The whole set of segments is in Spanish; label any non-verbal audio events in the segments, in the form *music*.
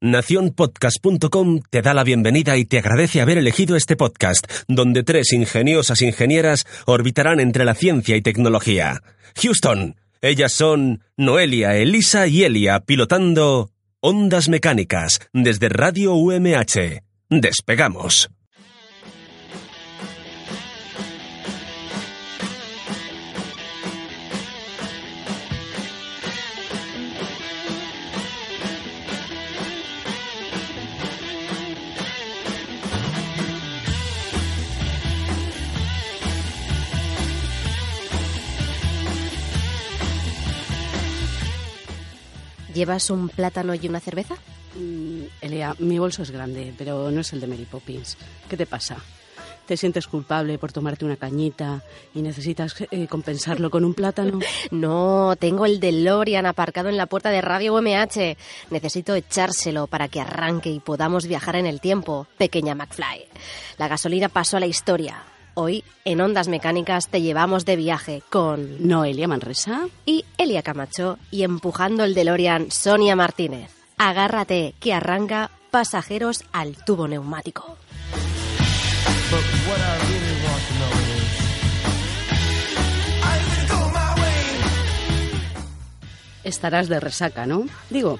Naciónpodcast.com te da la bienvenida y te agradece haber elegido este podcast, donde tres ingeniosas ingenieras orbitarán entre la ciencia y tecnología. Houston, ellas son Noelia, Elisa y Elia, pilotando Ondas Mecánicas desde Radio UMH. Despegamos. ¿Llevas un plátano y una cerveza? Mm, Elia, mi bolso es grande, pero no es el de Mary Poppins. ¿Qué te pasa? ¿Te sientes culpable por tomarte una cañita y necesitas eh, compensarlo con un plátano? *laughs* No, tengo el DeLorean aparcado en la puerta de Radio UMH. Necesito echárselo para que arranque y podamos viajar en el tiempo, pequeña McFly. La gasolina pasó a la historia. Hoy, en Ondas Mecánicas, te llevamos de viaje con Noelia Manresa y Elia Camacho y empujando el DeLorean Sonia Martínez. Agárrate, que arranca pasajeros al tubo neumático. Estarás de resaca, ¿no? Digo,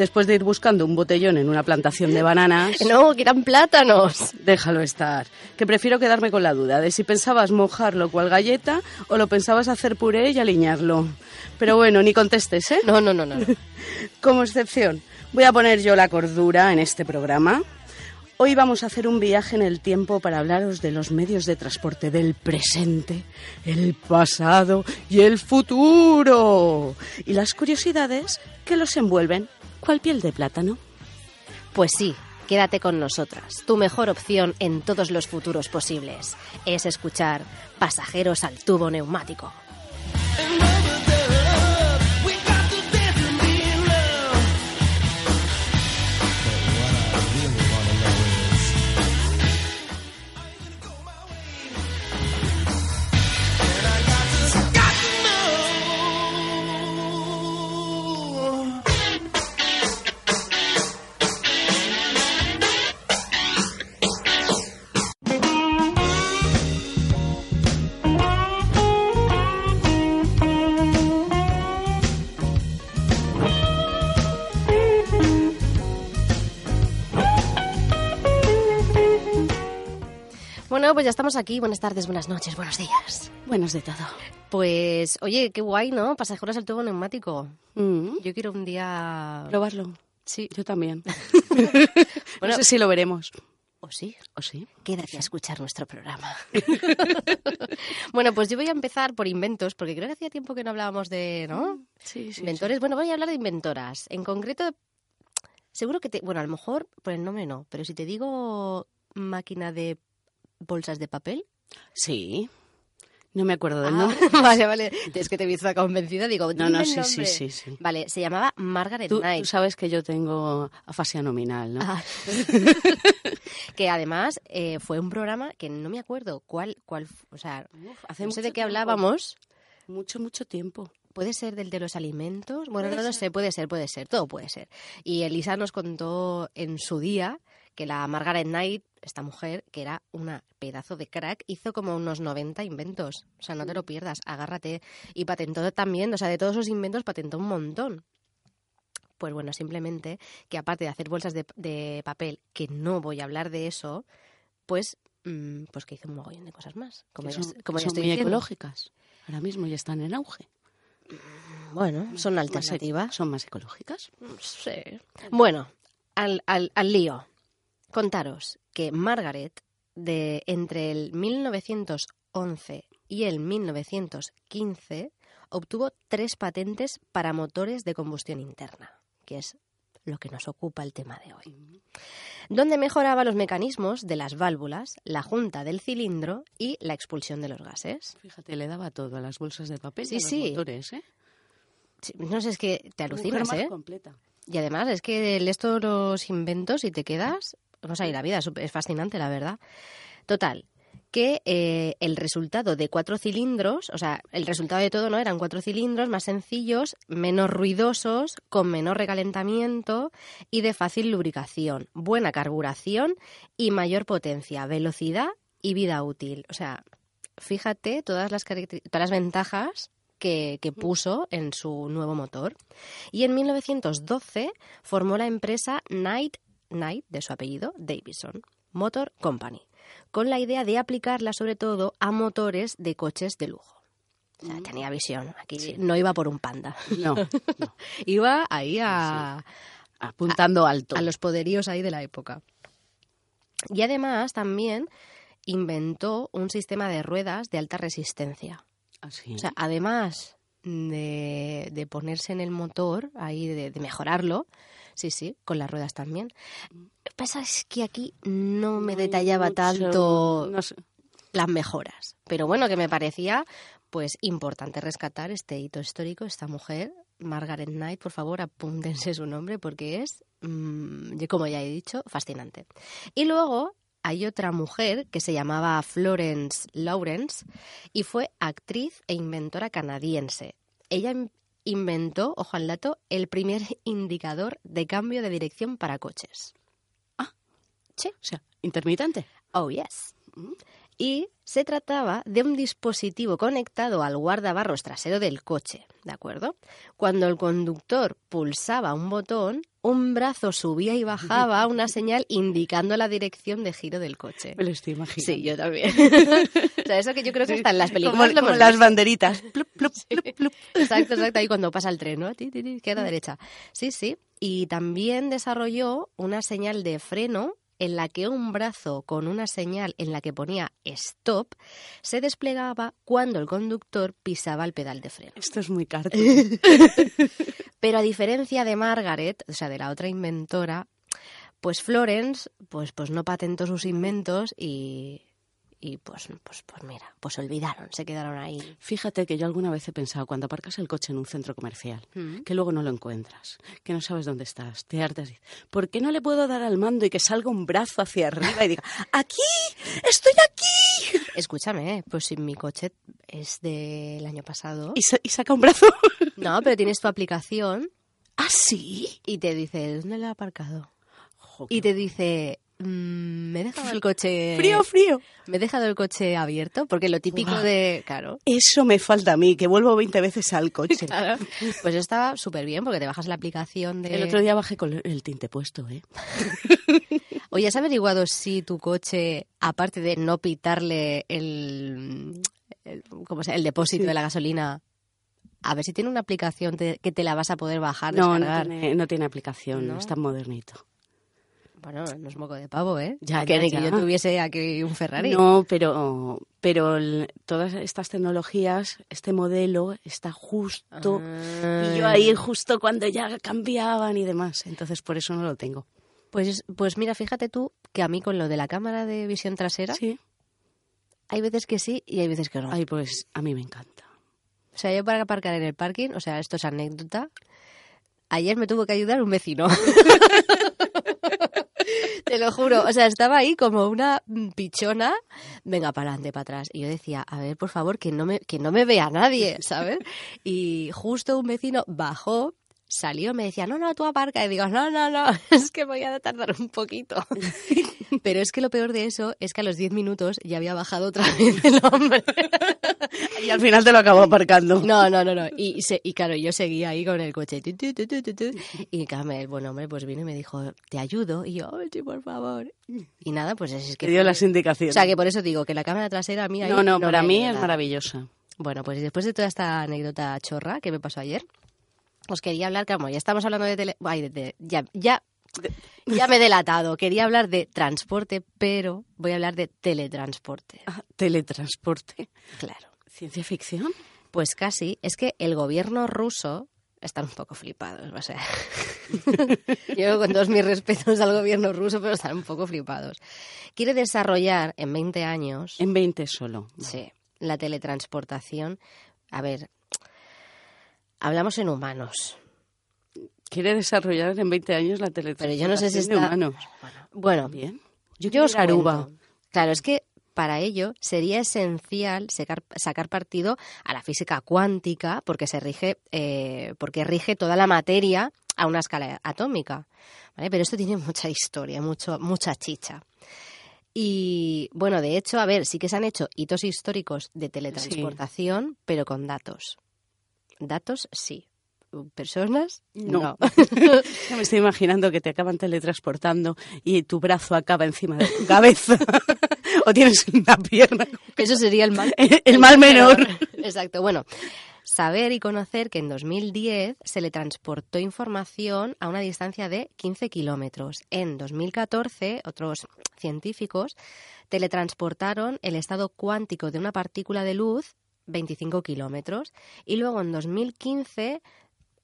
después de ir buscando un botellón en una plantación de bananas. *laughs* No, que eran plátanos. Déjalo estar, que prefiero quedarme con la duda de si pensabas mojarlo cual galleta o lo pensabas hacer puré y aliñarlo. Pero bueno, ni contestes, ¿eh? No, no, no, no. *laughs* Como excepción, voy a poner yo la cordura en este programa. Hoy vamos a hacer un viaje en el tiempo para hablaros de los medios de transporte del presente, el pasado y el futuro. Y las curiosidades que los envuelven ¿Cuál piel de plátano? Pues sí, quédate con nosotras. Tu mejor opción en todos los futuros posibles es escuchar Pasajeros al tubo neumático. Bueno, pues ya estamos aquí. Buenas tardes, buenas noches, buenos días. Buenos de todo. Pues, oye, qué guay, ¿no? Pasajeros al tubo neumático. Mm. Yo quiero un día... Probarlo. Sí. Yo también. *laughs* *laughs* Bueno, no sé si lo veremos. ¿O sí? ¿O sí? Quédate a escuchar nuestro programa. *laughs* bueno, pues yo voy a empezar por inventos, porque creo que hacía tiempo que no hablábamos de, ¿no? Sí, sí. Inventores. Bueno, voy a hablar de inventoras. En concreto, seguro que te... Bueno, a lo mejor por el nombre no, pero si te digo máquina de bolsas de papel... Sí. No me acuerdo del Ah, nombre. *laughs* vale, vale. *laughs* Es que te he visto convencida, digo, No, no, sí, sí, sí, sí. Vale, se llamaba Margaret Tú, Knight. tú sabes que yo tengo afasia nominal, ¿no? Ah. *laughs* que además eh, fue un programa que no me acuerdo cuál, cuál, o sea, Uf, hace no sé de qué tiempo. hablábamos. Mucho, mucho tiempo. Puede ser del de los alimentos. Bueno, no lo sé, puede ser, puede ser, todo puede ser. Y Elisa nos contó en su día que la Margaret Knight, esta mujer, que era una pedazo de crack, hizo como unos 90 inventos. O sea, no te lo pierdas, agárrate. Y patentó también, o sea, de todos sus inventos patentó un montón. Pues bueno, simplemente que aparte de hacer bolsas de, de papel, que no voy a hablar de eso, pues, mm, pues que hizo un mogollón de cosas más. Como ya, son, como que ya son estoy muy diciendo. ecológicas. Ahora mismo ya están en auge. Bueno, son alternativas. ¿Son más ecológicas? Sí. Bueno, al, al, al lío. Contaros que Margaret, de entre el 1911 y el 1915, obtuvo tres patentes para motores de combustión interna, que es lo que nos ocupa el tema de hoy. Donde mejoraba los mecanismos de las válvulas, la junta del cilindro y la expulsión de los gases. Fíjate, le daba todo a las bolsas de papel Sí, y a los sí. motores, ¿eh? Sí, No sé, es que te alucinas, Mujer más ¿eh? completa. Y además es que lees todos los inventos y te quedas, vamos a ir la vida, es fascinante, la verdad. Total, que eh, el resultado de cuatro cilindros, o sea, el resultado de todo no eran cuatro cilindros más sencillos, menos ruidosos, con menor recalentamiento y de fácil lubricación, buena carburación y mayor potencia, velocidad y vida útil. O sea, fíjate todas las, todas las ventajas que, que puso en su nuevo motor. Y en 1912 formó la empresa Knight, Knight de su apellido, Davison Motor Company, con la idea de aplicarla sobre todo a motores de coches de lujo. O sea, tenía visión. Aquí no iba por un panda. No, no. *laughs* Iba ahí a, apuntando alto. a los poderíos ahí de la época. Y además también inventó un sistema de ruedas de alta resistencia. Así. O sea, además de, de ponerse en el motor, ahí de, de mejorarlo, sí, sí, con las ruedas también. Lo que pasa es que aquí no me detallaba tanto no sé. las mejoras. Pero bueno, que me parecía pues importante rescatar este hito histórico, esta mujer, Margaret Knight, por favor, apúntense su nombre porque es, mm, como ya he dicho, fascinante. Y luego hay otra mujer que se llamaba Florence Lawrence y fue actriz e inventora canadiense. Ella in- inventó, ojo al dato, el primer *laughs* indicador de cambio de dirección para coches. O sea, intermitente. Oh, yes. Y se trataba de un dispositivo conectado al guardabarros trasero del coche, ¿de acuerdo? Cuando el conductor pulsaba un botón, un brazo subía y bajaba *laughs* una señal indicando la dirección de giro del coche. Me lo estoy imaginando. Sí, yo también. *laughs* o sea, eso que yo creo que está en las películas. Como, lo como hemos las banderitas. *laughs* Plup, plup, plup, plup. Exacto, exacto. Ahí cuando pasa el tren, ¿no? Ti, ti, ti, izquierda, derecha. Sí, sí. Y también desarrolló una señal de freno en la que un brazo con una señal en la que ponía stop se desplegaba cuando el conductor pisaba el pedal de freno. Esto es muy cartoon. *laughs* Pero a diferencia de Margaret, o sea, de la otra inventora, pues Florence, pues, pues no patentó sus inventos y, y pues, pues, pues mira, pues olvidaron, se quedaron ahí. Fíjate que yo alguna vez he pensado, cuando aparcas el coche en un centro comercial, Mm. que luego no lo encuentras, que no sabes dónde estás, te hartas y dices, ¿por qué no le puedo dar al mando y que salga un brazo hacia arriba y diga, *laughs* aquí, estoy aquí? Escúchame, pues si mi coche es del año pasado. Y, sa- y saca un brazo. *laughs* No, pero tienes tu aplicación ¿Ah, sí? y te dice, ¿dónde lo he aparcado? Y te dice, me he dejado el coche... Frío, frío. Me he dejado el coche abierto, porque lo típico de... Claro, Eso me falta a mí, que vuelvo 20 veces al coche. *laughs* claro. Pues estaba súper bien, porque te bajas la aplicación de... El otro día bajé con el tinte puesto, ¿eh? *laughs* Oye, ¿has averiguado si tu coche, aparte de no pitarle el, el, ¿cómo se el depósito Sí. de la gasolina, a ver si tiene una aplicación te- que te la vas a poder bajar, No, no descargar? tiene, no tiene aplicación, ¿No? no es tan modernito. Bueno, no es moco de pavo, ¿eh? Ya, que ya, ni que yo tuviese aquí un Ferrari. No, pero, pero el- todas estas tecnologías, este modelo está justo. Ah. Y yo ahí justo cuando ya cambiaban y demás. Entonces por eso no lo tengo. Pues, pues mira, fíjate tú que a mí con lo de la cámara de visión trasera, Sí. hay veces que sí y hay veces que no. Ay, pues a mí me encanta. O sea, yo para aparcar en el parking, o sea, esto es anécdota, ayer me tuvo que ayudar un vecino. *laughs* Te lo juro, o sea, estaba ahí como una pichona, venga, para adelante, para atrás. Y yo decía, a ver, por favor, que no me, que no me vea nadie, ¿sabes? Y justo un vecino bajó, salió, me decía, no, no, tú aparca. Y digo, no, no, no, *laughs* es que voy a tardar un poquito. *laughs* Pero es que lo peor de eso es que a los 10 minutos ya había bajado otra vez el hombre. *laughs* Y al final te lo acabo aparcando. No, no, no, no. Y, se- y claro, yo seguía ahí con el coche. tu, tu, tu. Y claro, el buen hombre pues vino y me dijo, te ayudo. Y yo, "Ay, sí, por favor. Y nada, pues es que... Te dio las O indicaciones. sea, que por eso digo que la cámara trasera a mí ahí no, no, para mí es nada. maravillosa. Bueno, pues después de toda esta anécdota chorra que me pasó ayer, os quería hablar, como ya estamos hablando de tele... Ay, de- de- ya, ya, ya me he delatado. Quería hablar de transporte, pero voy a hablar de teletransporte. Ah, teletransporte. Claro. ¿Ciencia ficción? Pues casi, es que el gobierno ruso están un poco flipados. O sea, *laughs* yo con todos mis respetos al gobierno ruso, pero están un poco flipados. Quiere desarrollar en 20 años... En 20 solo. Sí, la teletransportación. A ver, hablamos en humanos. Quiere desarrollar en 20 años la teletransportación Pero yo no sé si está... de humanos. Bueno, Bien. yo, quiero os Aruba. Claro, es que para ello sería esencial sacar, sacar partido a la física cuántica porque se rige, eh, porque rige toda la materia a una escala atómica. ¿vale? Pero esto tiene mucha historia, mucho, mucha chicha. Y bueno, de hecho, a ver, sí que se han hecho hitos históricos de teletransportación, pero con datos. Datos sí. Personas No. *laughs* Ya me estoy imaginando que te acaban teletransportando y tu brazo acaba encima de tu cabeza. *laughs* o tienes una pierna. Eso sería el mal. *laughs* El mal menor. Exacto. Bueno, saber y conocer que en 2010 se le transportó información a una distancia de 15 kilómetros. En 2014, otros científicos teletransportaron el estado cuántico de una partícula de luz 25 kilómetros. Y luego en 2015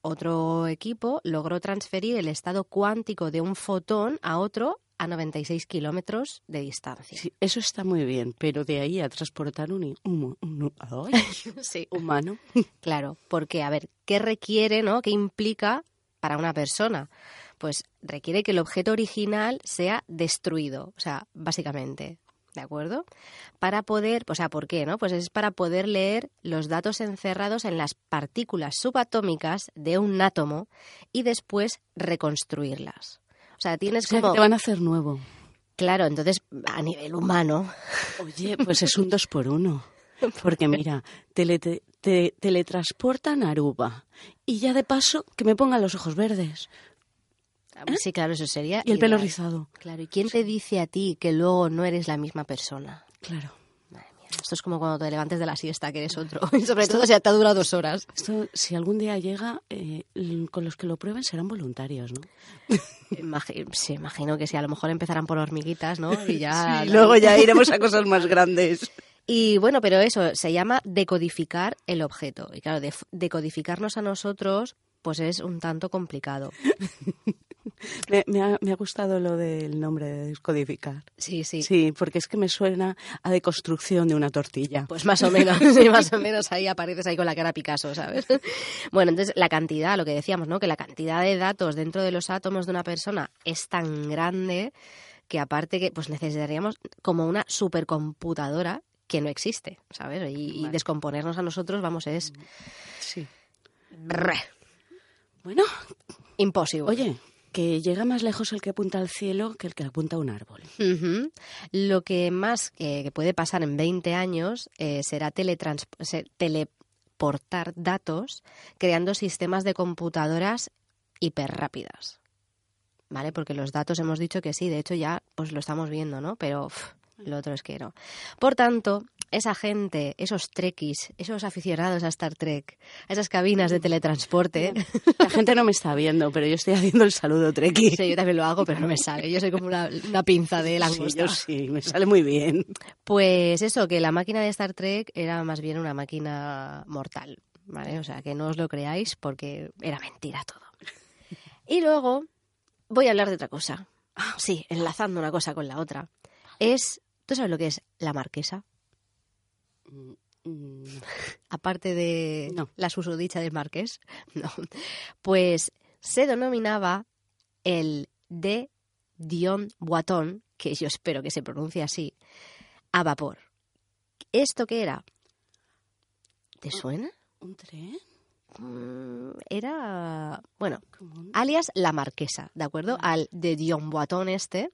otro equipo logró transferir el estado cuántico de un fotón a otro a 96 kilómetros de distancia. Sí, eso está muy bien, pero de ahí a transportar un, *laughs* Sí. humano. *laughs* Claro, porque, a ver, ¿qué requiere, no? ¿Qué implica para una persona? Pues requiere que el objeto original sea destruido, o sea, básicamente, ¿de acuerdo? Para poder, o sea, ¿por qué, no? Pues es para poder leer los datos encerrados en las partículas subatómicas de un átomo y después reconstruirlas. O sea, O tienes sea, que como... te van a hacer nuevo. Claro, entonces, a nivel humano, Oye, pues es un dos por uno. *laughs* Porque mira, tele- te, te- teletransportan a Aruba. Y ya de paso, que me pongan los ojos verdes. Sí, claro, eso sería... Y el pelo ideal. rizado. Claro, ¿y quién te dice a ti que luego no eres la misma persona? Claro. Madre mía, esto es como cuando te levantes de la siesta, que eres otro. *laughs* Y sobre todo si te ha durado dos horas. Esto, si algún día llega, eh, con los que lo prueben serán voluntarios, ¿no? *laughs* Imagi- sí, imagino que sí, a lo mejor empezarán por hormiguitas, ¿no? Y ya... *laughs* Y luego ya iremos a cosas más grandes. Y bueno, pero eso se llama decodificar el objeto. Y claro, decodificarnos a nosotros, pues es un tanto complicado. *laughs* Me, me ha, me ha gustado lo del nombre de descodificar. Sí, sí. Sí, porque es que me suena a deconstrucción de una tortilla. Pues más o menos, *laughs* sí, más o menos ahí apareces ahí con la cara Picasso, ¿sabes? *laughs* Bueno, entonces la cantidad, lo que decíamos, ¿no? Que la cantidad de datos dentro de los átomos de una persona es tan grande que aparte que pues necesitaríamos como una supercomputadora que no existe, ¿sabes? Y, descomponernos a nosotros, vamos, es Sí. brr, Bueno, imposible. oye, que llega más lejos el que apunta al cielo que el que apunta a un árbol. Lo que más eh, que puede pasar en 20 años eh, será teleportar datos creando sistemas de computadoras hiperrápidas. ¿Vale? Porque los datos hemos dicho que sí, de hecho ya pues lo estamos viendo, ¿no? Pero uf, lo otro es que no. Por tanto, esa gente, esos trekkies, esos aficionados a Star Trek, a esas cabinas de teletransporte, La gente no me está viendo, pero yo estoy haciendo el saludo treki. sí, yo también lo hago, pero no me sale. Yo soy como una, una pinza de Sí, langosta. yo sí, me sale muy bien. Pues eso, que la máquina de Star Trek era más bien una máquina mortal, ¿vale? O sea, que no os lo creáis porque era mentira todo. Y luego voy a hablar de otra cosa. Sí, enlazando una cosa con la otra. Es, ¿tú sabes lo que es la marquesa? Mm, Aparte de No. la susodicha del marqués. *laughs* No. Pues se denominaba el de Dion Boiton, que yo espero que se pronuncie así, a vapor. ¿Esto qué era? ¿Te suena? ¿Un tren? Mm, Era, bueno, alias la marquesa, ¿de acuerdo? Al de Dion Boiton este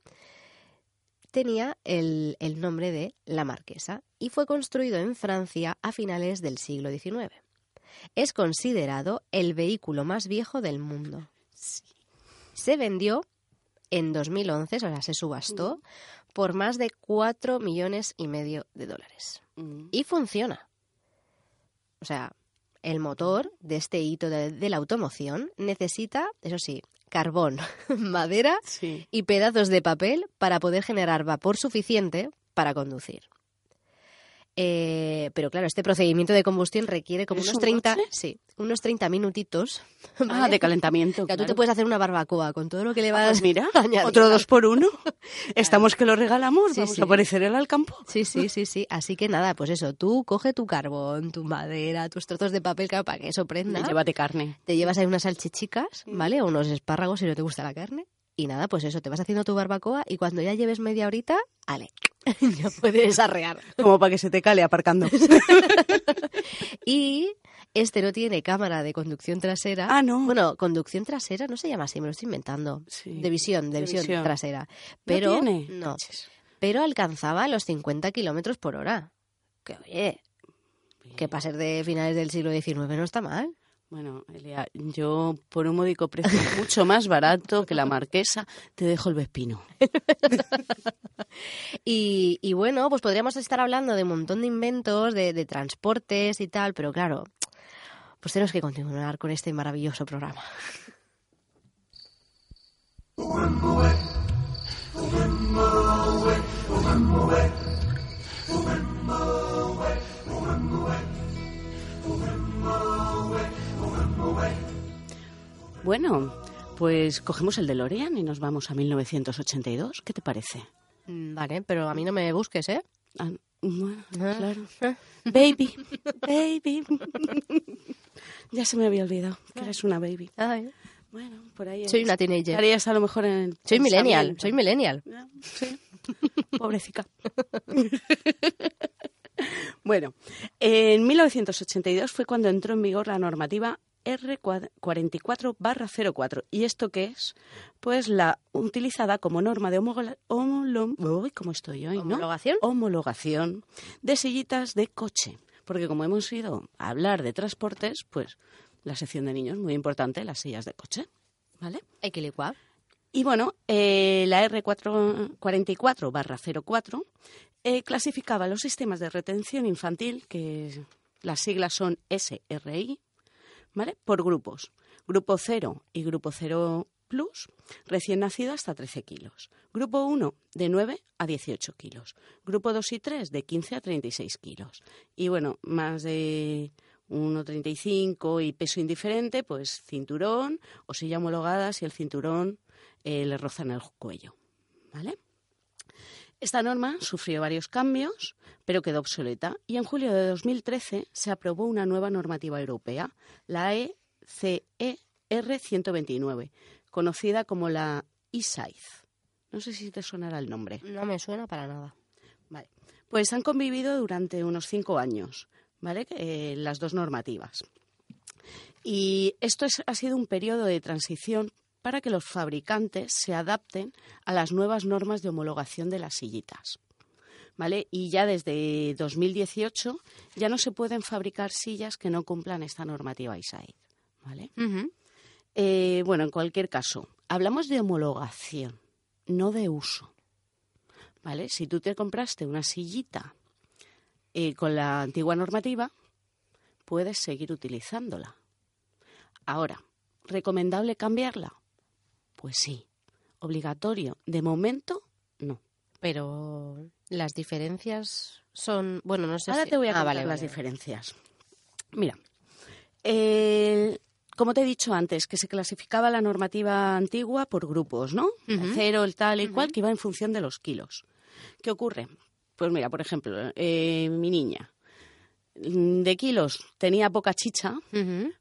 tenía el, el nombre de la marquesa y fue construido en Francia a finales del siglo XIX. Es considerado el vehículo más viejo del mundo. Se vendió en 2011, o sea, se subastó por más de 4 millones y medio de dólares. Mm. Y funciona. O sea, el motor de este hito de, de la automoción necesita, eso sí, carbón, *laughs* madera Sí. y pedazos de papel para poder generar vapor suficiente para conducir. Eh, pero claro, este procedimiento de combustión requiere como ¿Es unos un 30, coche? sí, unos 30 minutitos. Ah, de calentamiento. O sea, tú te puedes hacer una barbacoa con todo lo que le Ah, vas pues mira, *laughs* añadiendo. otro dos por uno. *laughs* Estamos que lo regalamos, Sí, vamos sí. a poner cereal al campo. Sí, sí, sí, sí. Así que nada, pues eso, tú coge tu carbón, tu madera, tus trozos de papel para que eso prenda. Llévate carne. Te llevas ahí unas salchichicas, ¿vale? O unos espárragos si no te gusta la carne. Y nada, pues eso, te vas haciendo tu barbacoa y cuando ya lleves media horita, ale, *laughs* ya puedes arrear. Como para que se te cale aparcando. *laughs* Y este no tiene cámara de conducción trasera. Ah, no. Bueno, conducción trasera no se llama así, me lo estoy inventando. Sí. De visión, de, De visión, visión. trasera. Pero tiene? no, pero alcanzaba los 50 kilómetros por hora. Que oye, que para ser de finales del siglo XIX no está mal. Bueno, Elia, yo por un módico precio *laughs* mucho más barato que la marquesa, te dejo el vespino. *laughs* Y, y bueno, pues podríamos estar hablando de un montón de inventos, de, de transportes y tal, pero claro, pues tenemos que continuar con este maravilloso programa. *laughs* Bueno, pues cogemos el DeLorean y nos vamos a 1982. ¿Qué te parece? Mm, Vale, pero a mí no me busques, ¿eh? Ah, bueno, Ah. claro. *laughs* Baby, baby. *laughs* ya se me había olvidado que eres una baby. Ay, Bueno, por ahí. soy una teenager. Estarías a lo mejor en el Soy millennial, soy millennial. Ya, Sí. *laughs* Pobrecita. bueno, en 1982 fue cuando entró en vigor la normativa R44-04. ¿Y esto qué es? Pues la utilizada como norma de homogola- homolo- Uy, ¿Cómo estoy hoy? no? ¿Homologación? Homologación de sillitas de coche. Porque como hemos ido a hablar de transportes, pues la sección de niños, muy importante, las sillas de coche. ¿Vale? Hay que licuar. Y bueno, eh, la R44-04 eh, clasificaba los sistemas de retención infantil, que las siglas son SRI, ¿vale? Por grupos. Grupo 0 y grupo 0 plus, recién nacido hasta 13 kilos. Grupo 1, de 9 a 18 kilos. Grupo 2 y 3, de 15 a 36 kilos. Y bueno, más de 1,35 y peso indiferente, pues cinturón o silla homologada si el cinturón eh, le roza en el cuello. ¿Vale? Esta norma sufrió varios cambios, pero quedó obsoleta y en julio de 2013 se aprobó una nueva normativa europea, la E ECER 129, conocida como la ISAIZ. No sé si te sonará el nombre. No me suena para nada. Vale. Pues han convivido durante unos cinco años, ¿vale? Eh, las dos normativas. Y esto es- ha sido un periodo de transición para que los fabricantes se adapten a las nuevas normas de homologación de las sillitas. ¿Vale? Y ya desde 2018 ya no se pueden fabricar sillas que no cumplan esta normativa ISAID. ¿Vale? Eh, bueno, en cualquier caso, hablamos de homologación, no de uso. ¿Vale? Si tú te compraste una sillita eh, con la antigua normativa, puedes seguir utilizándola. Ahora, ¿recomendable cambiarla? Pues sí. ¿Obligatorio? De momento, no. Pero las diferencias son. Bueno, no sé Ahora si- te voy a Ah, contar vale, las vale. diferencias. Mira, el- como te he dicho antes, que se clasificaba la normativa antigua por grupos, ¿no? El cero, el tal y cual, que iba en función de los kilos. ¿Qué ocurre? Pues mira, por ejemplo, eh, mi niña mm, de kilos tenía poca chicha,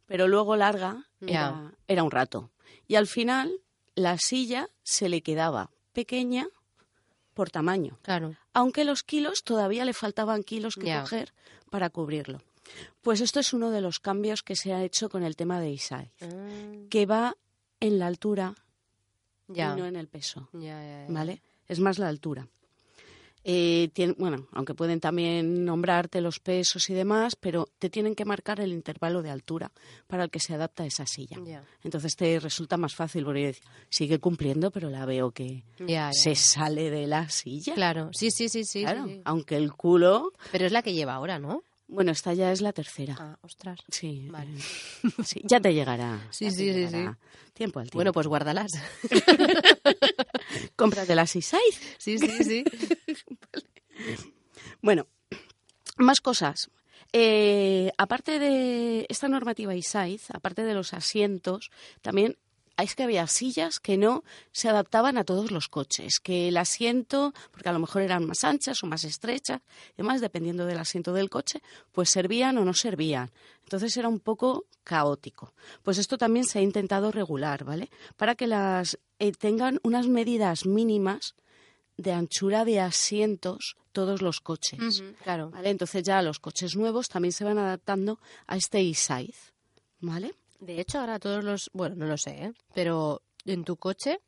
pero luego larga era, era un rato. Y al final la silla se le quedaba pequeña por tamaño Claro. aunque los kilos todavía le faltaban kilos que coger para cubrirlo. Pues esto es uno de los cambios que se ha hecho con el tema de ISAI, Ah, que va en la altura ya. y no en el peso. ¿vale? Es más la altura. Eh, tien- bueno, aunque pueden también nombrarte los pesos y demás, pero te tienen que marcar el intervalo de altura para el que se adapta esa silla. Entonces te resulta más fácil porque sigue cumpliendo, pero la veo que se sale de la silla. Claro, sí, sí, sí, sí. Claro, sí, sí. aunque el culo Pero es la que lleva ahora, ¿no? Bueno, esta ya es la tercera. Ah, ostras. Sí, Vale. *laughs* sí, ya te llegará. Sí, ya sí, sí, llegará. Tiempo al tiempo. Bueno, pues guárdalas. *laughs* cómprate las Isaiz. sí, sí, sí. *laughs* Bueno, Más cosas. Eh, aparte de esta normativa ISAIZ, aparte de los asientos, también es que había sillas que no se adaptaban a todos los coches, que el asiento, porque a lo mejor eran más anchas o más estrechas, y demás, dependiendo del asiento del coche, pues servían o no servían. Entonces era un poco caótico. Pues esto también se ha intentado regular, ¿vale? Para que las eh, tengan unas medidas mínimas de anchura de asientos todos los coches. claro. ¿vale? Entonces ya los coches nuevos también se van adaptando a este e-size, ¿vale? De hecho, ahora todos los... Bueno, no lo sé, ¿eh? Pero en tu coche...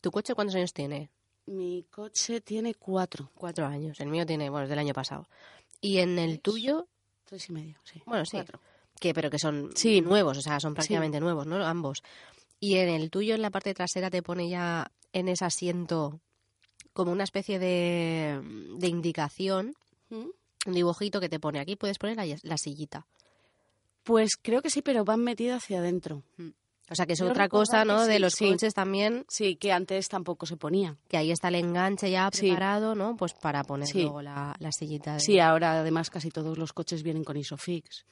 ¿Tu coche cuántos años tiene? Mi coche tiene cuatro. Cuatro años. El mío tiene, bueno, es del año pasado. Y en el tuyo... Tres y medio, sí. Bueno, sí. Cuatro. Que, pero que son Sí. nuevos, o sea, son prácticamente nuevos, ¿no? Ambos. Y en el tuyo, en la parte trasera, te pone ya en ese asiento como una especie de, de indicación, ¿Mm? un dibujito que te pone aquí, puedes poner la, la sillita. Pues creo que sí, pero van metidas hacia adentro. O sea, que es Yo otra cosa, ¿no? sí, de los sí. coches también, Sí, que antes tampoco se ponía. que ahí está el enganche ya Sí. preparado, ¿no? Pues para poner Sí. luego la, la sillita. De... Sí, ahora además casi todos los coches vienen con Isofix,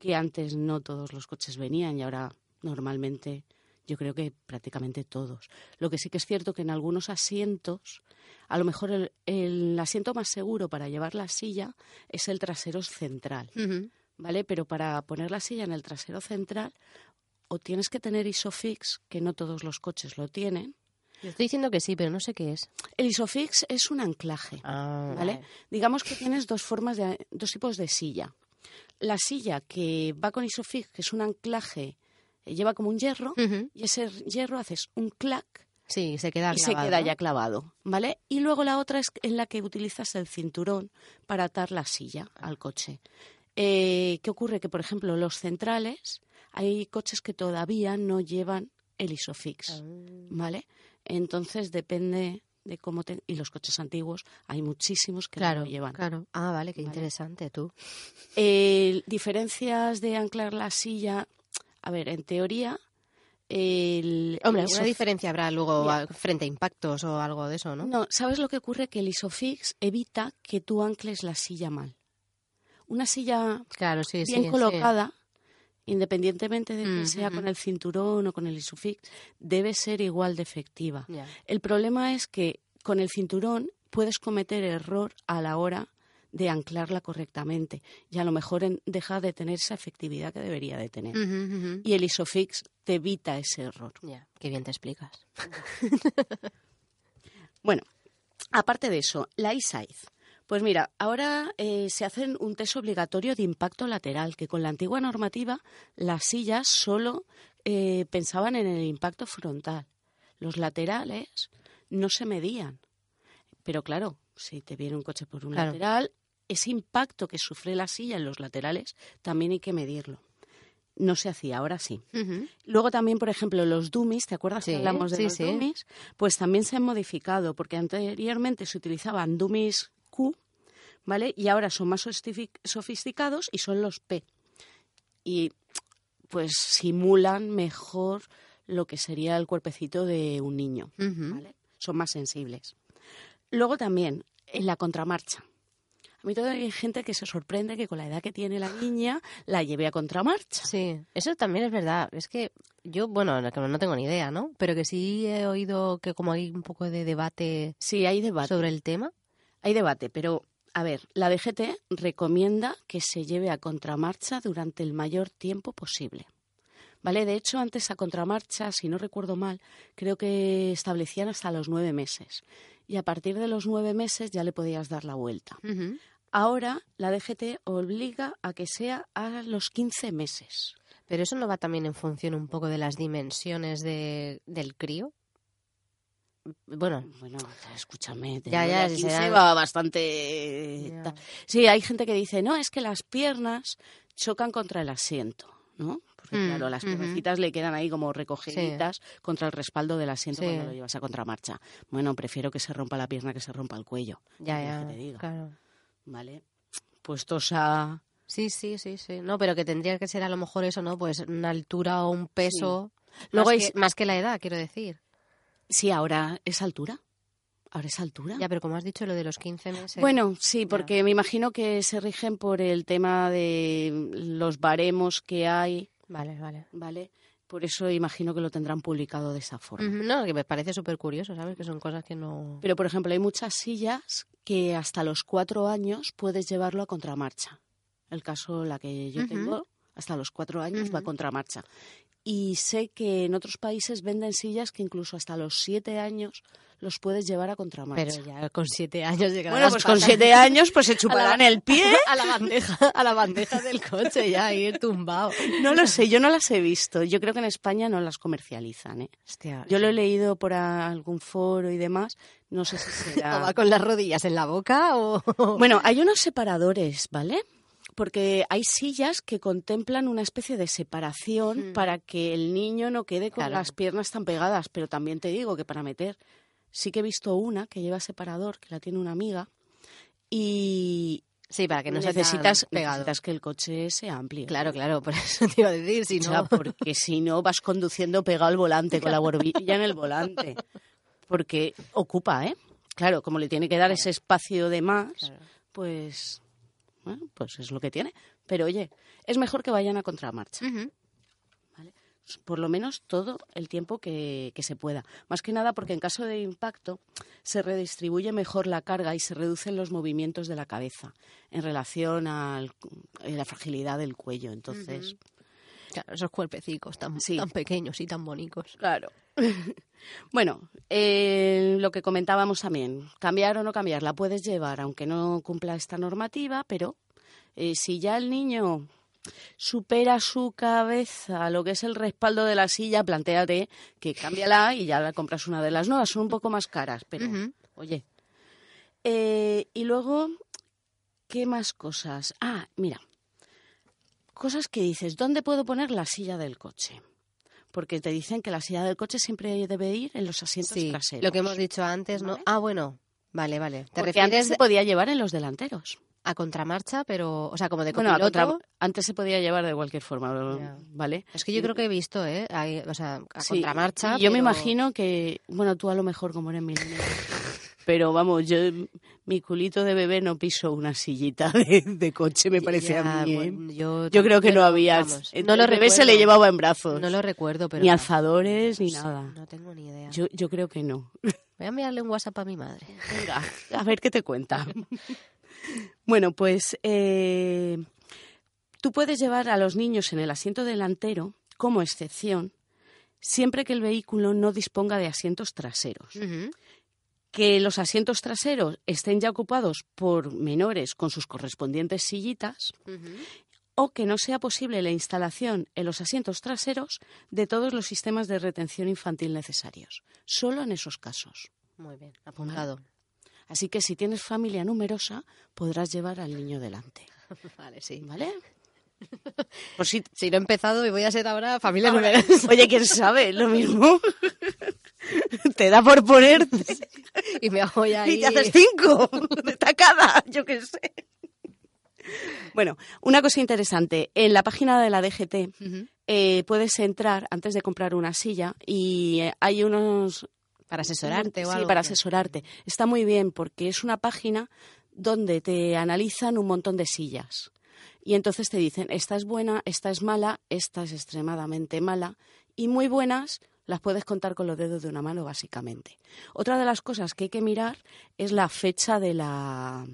que antes no todos los coches venían y ahora normalmente yo creo que prácticamente todos. Lo que sí que es cierto que en algunos asientos, a lo mejor el, el asiento más seguro para llevar la silla es el trasero central. ¿Vale? Pero para poner la silla en el trasero central o tienes que tener Isofix, que no todos los coches lo tienen. Yo estoy diciendo que sí, pero no sé qué es. El Isofix es un anclaje. Ah, ¿vale? Digamos que tienes dos formas de dos tipos de silla. La silla que va con Isofix, que es un anclaje, eh, lleva como un hierro y ese hierro haces un clac Sí, se queda y se queda ya clavado, ¿vale? Y luego la otra es en la que utilizas el cinturón para atar la silla al coche. Eh, ¿Qué ocurre? Que, por ejemplo, los centrales, hay coches que todavía no llevan el Isofix, Ah. ¿vale? Entonces depende de cómo te... Y los coches antiguos, hay muchísimos que no lo llevan. claro. Ah, vale, qué Vale. interesante tú. Eh, diferencias de anclar la silla. A ver, en teoría. El, Hombre, el alguna isof- diferencia habrá luego frente a impactos o algo de eso, ¿no? No, ¿sabes lo que ocurre? Que el Isofix evita que tú ancles la silla mal. Una silla Claro, sí, sí. bien sí. colocada, independientemente de que Mm, sea con el cinturón o con el Isofix, debe ser igual de efectiva. El problema es que con el cinturón puedes cometer error a la hora de anclarla correctamente y a lo mejor en- deja de tener esa efectividad que debería de tener. Y el Isofix te evita ese error. Qué bien te explicas. *laughs* Bueno, aparte de eso, la e-size. Pues mira, ahora eh, se hacen un test obligatorio de impacto lateral, que con la antigua normativa las sillas solo eh, pensaban en el impacto frontal. Los laterales no se medían. Pero claro, si te viene un coche por un Claro. lateral, ese impacto que sufre la silla en los laterales también hay que medirlo. No se hacía, ahora sí. Luego también, por ejemplo, los dummies, ¿te acuerdas Sí, que hablamos de sí, los sí. dummies? Pues también se han modificado, porque anteriormente se utilizaban dummies Q, ¿vale? Y ahora son más sofisti- sofisticados y son los P. Y pues simulan mejor lo que sería el cuerpecito de un niño. ¿vale? Son más sensibles. Luego también, en la contramarcha. A mí todavía hay gente que se sorprende que con la edad que tiene la niña la lleve a contramarcha. Sí, eso también es verdad. Es que yo, bueno, no tengo ni idea, ¿no? Pero que sí he oído que como hay un poco de debate Sí, hay debate. sobre el tema. Hay debate, pero a ver, la DGT recomienda que se lleve a contramarcha durante el mayor tiempo posible. ¿Vale? De hecho, antes a contramarcha, si no recuerdo mal, creo que establecían hasta los nueve meses. Y a partir de los nueve meses ya le podías dar la vuelta. Ahora la DGT obliga a que sea a los 15 meses. Pero eso no va también en función un poco de las dimensiones de, del crío. Bueno, Bueno, escúchame, de Ya, ya, a si 15 será- va bastante... Ya. ta- Sí, hay gente que dice, no, es que las piernas chocan contra el asiento, ¿no? Porque Mm, claro, las piernecitas le quedan ahí como recogiditas contra el respaldo del asiento Sí. cuando lo llevas a contramarcha. Bueno, prefiero que se rompa la pierna que se rompa el cuello. ya, ¿qué quieres ya, que te diga? claro. ¿Vale? Puestos a... Sí, sí, sí, sí. No, pero que tendría que ser a lo mejor eso, ¿no? Pues una altura o un peso. Luego más, hay- que, más que la edad, quiero decir. Sí, ahora es altura. Ahora es altura. Ya, pero como has dicho lo de los 15 meses. Bueno, sí, porque me imagino que se rigen por el tema de los baremos que hay, Vale, vale. ¿vale? Por eso imagino que lo tendrán publicado de esa forma. No, que me parece súper curioso, ¿sabes? Que son cosas que no... Pero, por ejemplo, hay muchas sillas que hasta los cuatro años puedes llevarlo a contramarcha. El caso, la que yo tengo, hasta los cuatro años va a contramarcha. Y sé que en otros países venden sillas que incluso hasta los siete años los puedes llevar a contramarcha. Pero ya con siete años llegarán bueno, pues con siete años pues se chuparán el pie. *laughs* a la bandeja, a la bandeja del coche ya ir tumbado. No lo sé, yo no las he visto. Yo creo que en España no las comercializan. ¿eh? Hostia, Yo lo he leído por algún foro y demás. No sé si *laughs* o será... va con las rodillas en la boca o... Bueno, hay unos separadores, ¿vale? Porque hay sillas que contemplan una especie de separación Mm. para que el niño no quede con Claro. las piernas tan pegadas. Pero también te digo que para meter, sí que he visto una que lleva separador, que la tiene una amiga, y Sí, para que no se necesitas, pegado. necesitas que el coche sea amplio. Claro, claro, por eso te iba a decir, si O sea, no... porque si no vas conduciendo pegado al volante, con la borbilla en el volante. Porque ocupa, ¿eh? Claro, como le tiene que dar ese espacio de más, Claro. pues, bueno, pues es lo que tiene. Pero oye, es mejor que vayan a contramarcha, Ujú. por lo menos todo el tiempo que, que se pueda. Más que nada porque en caso de impacto se redistribuye mejor la carga y se reducen los movimientos de la cabeza en relación a la fragilidad del cuello. Entonces. Claro, esos cuerpecicos tan, Sí. tan pequeños y tan bonitos. Claro. *laughs* bueno, eh, lo que comentábamos también, cambiar o no cambiar, la puedes llevar aunque no cumpla esta normativa, pero eh, si ya el niño supera su cabeza lo que es el respaldo de la silla, plantéate que cámbiala y ya la compras una de las nuevas. Son un poco más caras, pero oye. Eh, y luego, ¿qué más cosas? Ah, mira, cosas que dices, ¿dónde puedo poner la silla del coche? Porque te dicen que la silla del coche siempre debe ir en los asientos Sí, traseros. lo que hemos dicho antes, ¿no? ¿Vale? Ah, bueno, vale, vale. ¿Te Porque antes se podía llevar en los delanteros. a contramarcha, pero, o sea, como de Bueno, a copiloto? contra- antes se podía llevar de cualquier forma, Ya. ¿vale? Es que yo creo que he visto, ¿eh? Ahí, o sea, a Sí, contramarcha. yo me imagino que, bueno, tú a lo mejor como eres milenial, pero vamos, yo mi culito de bebé no piso una sillita *laughs* de, de coche, me parece Ya, a mí. ¿eh? bueno, yo, Yo creo que no había. vamos, no lo bebé se le llevaba en brazos. No lo recuerdo, pero. ni no. alzadores ni No nada. No tengo ni idea. Yo, yo creo que no. *laughs* Voy a enviarle un WhatsApp a mi madre. Venga, a ver qué te cuenta. *laughs* bueno, pues eh, tú puedes llevar a los niños en el asiento delantero como excepción siempre que el vehículo no disponga de asientos traseros. Que los asientos traseros estén ya ocupados por menores con sus correspondientes sillitas o que no sea posible la instalación en los asientos traseros de todos los sistemas de retención infantil necesarios. Solo en esos casos. Muy bien, apuntado. Así que si tienes familia numerosa, podrás llevar al niño delante. *laughs* Vale, sí. ¿Vale? Por si... Si no he empezado y voy a ser ahora familia numerosa. *laughs* Oye, quién sabe, lo mismo. *laughs* *laughs* Te da por ponerte y me ya ahí. y te haces cinco *laughs* de tacada, yo qué sé. Bueno, una cosa interesante. En la página de la DGT eh, puedes entrar antes de comprar una silla y eh, hay unos Para asesorarte o sí, algo. para ¿qué? asesorarte. Está muy bien porque es una página donde te analizan un montón de sillas. Y entonces te dicen, esta es buena, esta es mala, esta es extremadamente mala. Y muy buenas las puedes contar con los dedos de una mano, básicamente. Otra de las cosas que hay que mirar es la fecha de la,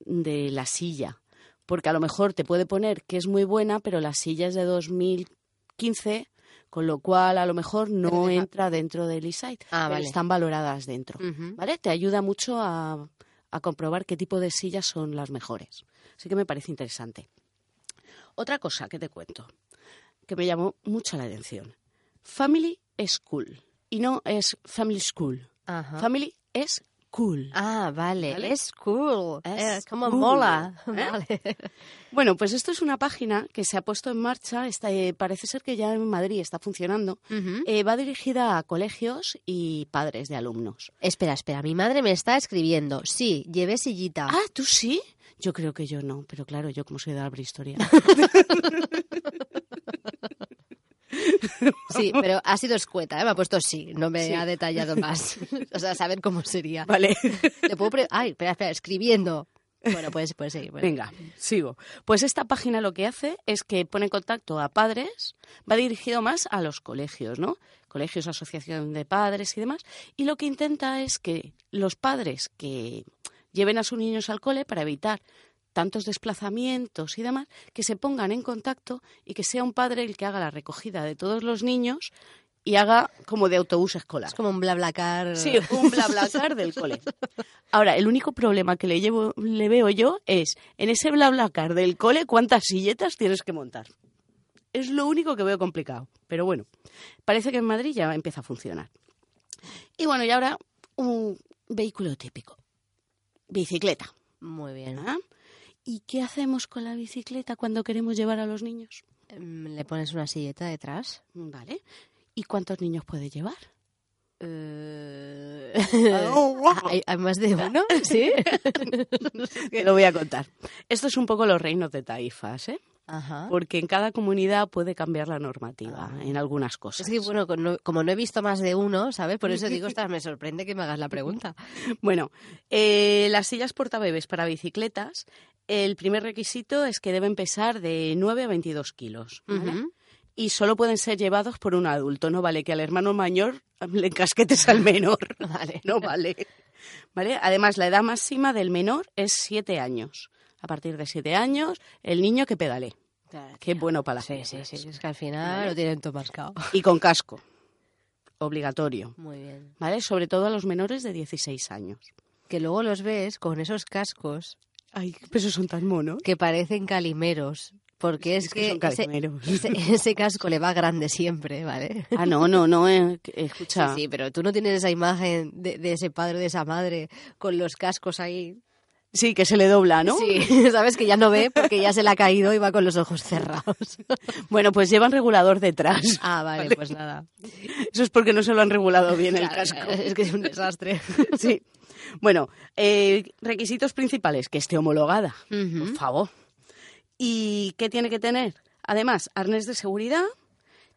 de la silla. Porque a lo mejor te puede poner que es muy buena, pero la silla es de 2015, con lo cual a lo mejor no entra dentro del e-site. Ah, vale. Están valoradas dentro. ¿Vale? Te ayuda mucho a, a comprobar qué tipo de sillas son las mejores. Así que me parece interesante. Otra cosa que te cuento, que me llamó mucho la atención. Family School. Y no es Family School. Ajá. Family es cool. Ah, vale. ¿Vale? Es cool. Es Es como cool. mola. ¿Eh? *laughs* Vale. Bueno, pues esto es una página que se ha puesto en marcha. Está, eh, parece ser que ya en Madrid está funcionando. Eh, va dirigida a colegios y padres de alumnos. Espera, espera. Mi madre me está escribiendo. Sí, llevé sillita. Ah, ¿tú sí? Yo creo que yo no, pero claro, yo como soy de la prehistoria. *laughs* *laughs* Sí, pero ha sido escueta, ¿eh? me ha puesto sí, no me Sí. ha detallado más. *laughs* o sea, saber cómo sería. Vale. Le puedo pre- Ay, espera, espera, escribiendo. Bueno, puedes, puedes seguir. bueno. Venga, sigo. Pues esta página lo que hace es que pone en contacto a padres, va dirigido más a los colegios, ¿no? Colegios, asociación de padres y demás. Y lo que intenta es que los padres que lleven a sus niños al cole para evitar tantos desplazamientos y demás, que se pongan en contacto y que sea un padre el que haga la recogida de todos los niños y haga como de autobús escolar. Es como un blablacar. Sí, un blablacar del cole. Ahora, el único problema que le, llevo, le veo yo es, en ese blablacar del cole, ¿cuántas silletas tienes que montar? Es lo único que veo complicado. Pero bueno, parece que en Madrid ya empieza a funcionar. Y bueno, y ahora un vehículo típico. Bicicleta. Muy bien. ¿ah? ¿Y qué hacemos con la bicicleta cuando queremos llevar a los niños? Em, Le pones una silleta detrás. Vale. ¿Y cuántos niños puede llevar? Eh, Ah, *laughs* ¿Hay, hay más de uno? *laughs* Sí. Te lo voy a contar. Esto es un poco los reinos de taifas, ¿eh? Ajá. Porque en cada comunidad puede cambiar la normativa en algunas cosas. Es que, bueno, con- no- como no he visto más de uno, ¿sabes? Por eso digo, *laughs* ostras, me sorprende que me hagas la pregunta. Bueno, eh, las sillas portabebés para bicicletas, el primer requisito es que deben pesar de 9 a 22 kilos. ¿vale? Y solo pueden ser llevados por un adulto. No vale que al hermano mayor *laughs* le encasquetes al menor. *laughs* Vale. No vale. ¿Vale? Además, la edad máxima del menor es 7 años. A partir de 7 años, el niño que pedale. Claro, Qué bueno para la Sí, sí, sí. Es que al final lo tienen todo mascado. Y con casco. *laughs* Obligatorio. Muy bien. ¿Vale? Sobre todo a los menores de 16 años. Que luego los ves con esos cascos Ay, pero esos son tan monos. que parecen calimeros. Porque es, Es que son ese, calimeros. ese, ese casco le va grande siempre, ¿vale? Ah, no, no, no, eh, que- escucha. Sí, sí, pero tú no tienes esa imagen de, de ese padre, de esa madre, con los cascos ahí. Sí, que se le dobla, ¿no? Sí, *laughs* sabes que ya no ve porque ya se le ha caído y va con los ojos cerrados. *laughs* Bueno, pues llevan regulador detrás. Ah, vale, pues nada. Eso es porque no se lo han regulado bien el casco. Es que es un desastre. Sí. Bueno, eh, requisitos principales, que esté homologada, por favor. ¿Y qué tiene que tener? Además, arnés de seguridad,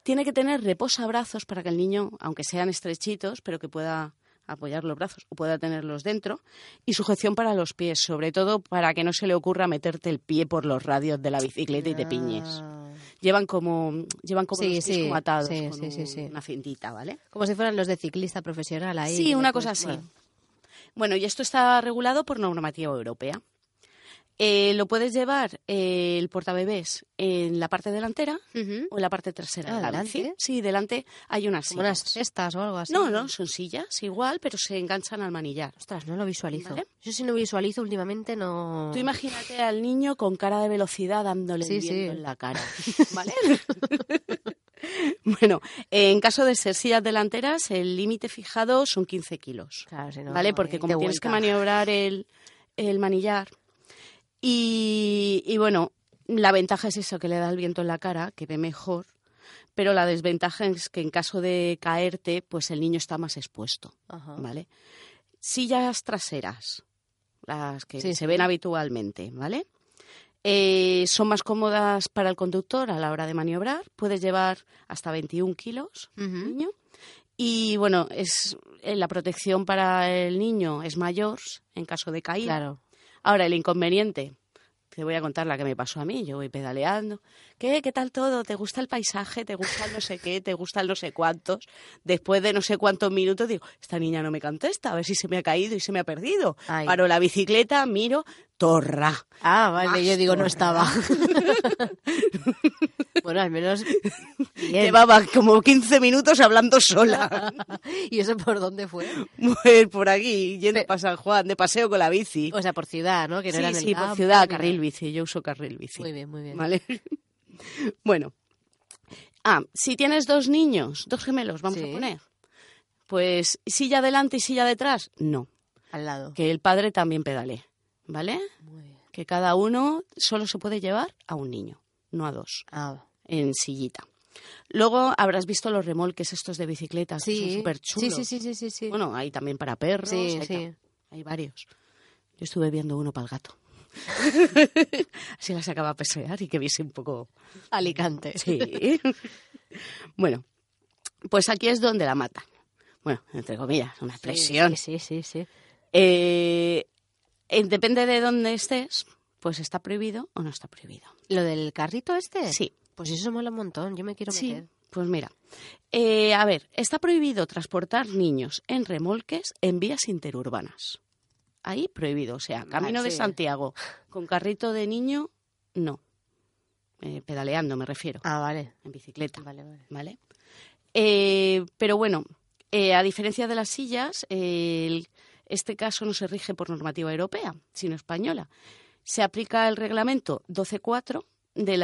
tiene que tener reposabrazos para que el niño, aunque sean estrechitos, pero que pueda apoyar los brazos o pueda tenerlos dentro, y sujeción para los pies, sobre todo para que no se le ocurra meterte el pie por los radios de la bicicleta y te piñes. Llevan como llevan como Sí, los pies sí, como atados sí, con una cintita, ¿vale? Como si fueran los de ciclista profesional ahí. Sí, una cosa así. bueno. Bueno, y esto está regulado por normativa europea. Eh, lo puedes llevar eh, el portabebés en la parte delantera o en la parte trasera Ah, de la ¿delante? bici. Sí, delante hay unas Como unas sillas. cestas o algo así. No, no, son sillas igual, pero se enganchan al manillar. Ostras, no lo visualizo. ¿Vale? Yo si no visualizo últimamente no... Tú imagínate al niño con cara de velocidad dándole Sí, el viento sí. en la cara, *laughs* ¿vale? *laughs* *laughs* bueno, en caso de ser sillas delanteras, el límite fijado son 15 kilos. Claro, si no, ¿vale? Porque como tienes que maniobrar el, el manillar. Y, y bueno, la ventaja es eso, que le da el viento en la cara, que ve mejor. Pero la desventaja es que en caso de caerte, pues el niño está más expuesto, Ajá. ¿vale? Sillas traseras, las que Sí, se sí. ven habitualmente, ¿vale? Eh, son más cómodas para el conductor a la hora de maniobrar. Puedes llevar hasta 21 kilos niño. Y bueno, es eh, la protección para el niño es mayor en caso de caída. Claro. Ahora, el inconveniente, te voy a contar la que me pasó a mí. Yo voy pedaleando. ¿Qué? ¿Qué tal todo? ¿Te gusta el paisaje? ¿Te gusta el no sé qué? ¿Te gusta el no sé cuántos? Después de no sé cuántos minutos digo, esta niña no me contesta, a ver si se me ha caído y se me ha perdido. Ay. Paro la bicicleta, miro, torra. Ah, vale, yo digo, no estaba. *laughs* bueno, al menos bien. Llevaba como 15 minutos hablando sola. *laughs* ¿Y eso por dónde fue? Pues por aquí, yendo Pe- para San Juan, de paseo con la bici. O sea, por ciudad, ¿no? Que no sí, era en el sí, por ciudad, carril bici. Yo uso carril bici. Muy bien, muy bien. ¿Vale? *laughs* bueno. Ah, si tienes dos niños, dos gemelos, vamos Sí. a poner. Pues silla adelante y silla detrás, no. Al lado. Que el padre también pedale. ¿Vale? Muy bien. Que cada uno solo se puede llevar a un niño, no a dos, Ah, en sillita. Luego habrás visto los remolques estos de bicicletas, que son sí. súper sí, chulos. sí, sí, sí, sí, sí. Bueno, hay también para perros. Sí, sí. hay varios. Yo estuve viendo uno para el gato. *laughs* Así la sacaba a pasear y que viese un poco... Alicante. Sí. Bueno, pues aquí es donde la matan. Bueno, entre comillas, una expresión. Sí, sí, sí, sí. Eh, eh, depende de dónde estés, pues está prohibido o no está prohibido. ¿Lo del carrito este? Sí. Pues eso mola un montón, yo me quiero Sí, meter. pues mira. Eh, a ver, está prohibido transportar niños en remolques en vías interurbanas. Ahí prohibido, o sea, camino de sí. Santiago con carrito de niño, no. Eh, pedaleando me refiero, Ah, vale. en bicicleta, Vale, vale. ¿vale? Eh, pero bueno, eh, a diferencia de las sillas, el- este caso no se rige por normativa europea, sino española. Se aplica el reglamento 12.4 del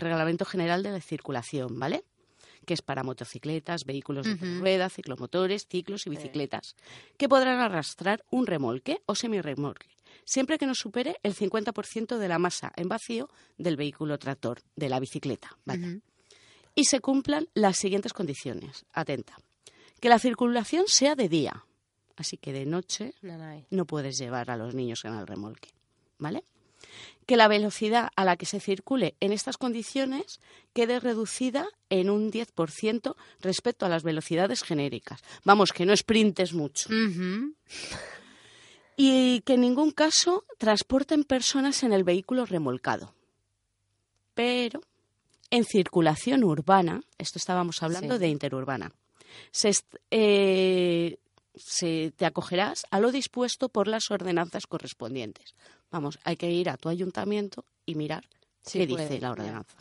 Reglamento General de la Circulación, ¿vale? Que es para motocicletas, vehículos de Ujú. ruedas, ciclomotores, ciclos y bicicletas, que podrán arrastrar un remolque o semirremolque, siempre que no supere el 50% de la masa en vacío del vehículo tractor, de la bicicleta, y se cumplan las siguientes condiciones. Atenta. Que la circulación sea de día. Así que de noche no puedes llevar a los niños en el remolque. ¿Vale? Que la velocidad a la que se circule en estas condiciones quede reducida en un 10% respecto a las velocidades genéricas. Vamos, que no sprintes mucho. *laughs* Y que en ningún caso transporten personas en el vehículo remolcado. Pero en circulación urbana, esto estábamos hablando Sí. de interurbana, se, eh, se- te acogerás a lo dispuesto por las ordenanzas correspondientes. Vamos, hay que ir a tu ayuntamiento y mirar Sí, qué puede, dice la ordenanza,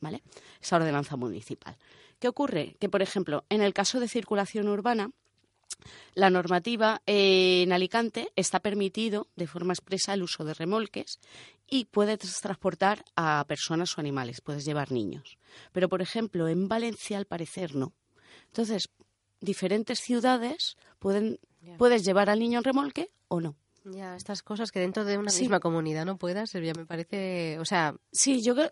¿vale? Esa ordenanza municipal. ¿Qué ocurre? Que, por ejemplo, en el caso de circulación urbana, la normativa eh, en Alicante está permitido de forma expresa el uso de remolques y puedes transportar a personas o animales, puedes llevar niños. Pero, por ejemplo, en Valencia al parecer no. Entonces, diferentes ciudades pueden, puedes llevar al niño en remolque o no. Ya, estas cosas que dentro de una Sí. misma comunidad no puedas, ya me parece, o sea, Sí, yo creo-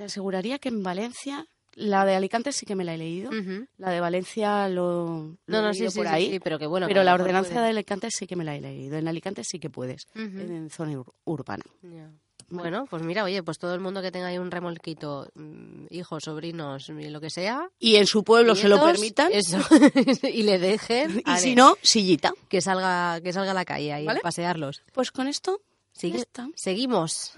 aseguraría que en Valencia, la de Alicante sí que me la he leído, la de Valencia lo, lo no, he no, sí, leído sí, por sí, ahí. pero que bueno. Pero la ordenanza puede- de Alicante sí que me la he leído. En Alicante sí que puedes, en zona ur- urbana. Bueno, pues mira, oye, pues todo el mundo que tenga ahí un remolquito, mm, hijos, sobrinos, lo que sea. Y en su pueblo se lo permitan. Eso, *laughs* y le dejen. Y ale, si no, sillita. que salga, que salga a la calle ahí, ¿Vale? pasearlos. Pues con esto, Sigue- ya está. Seguimos.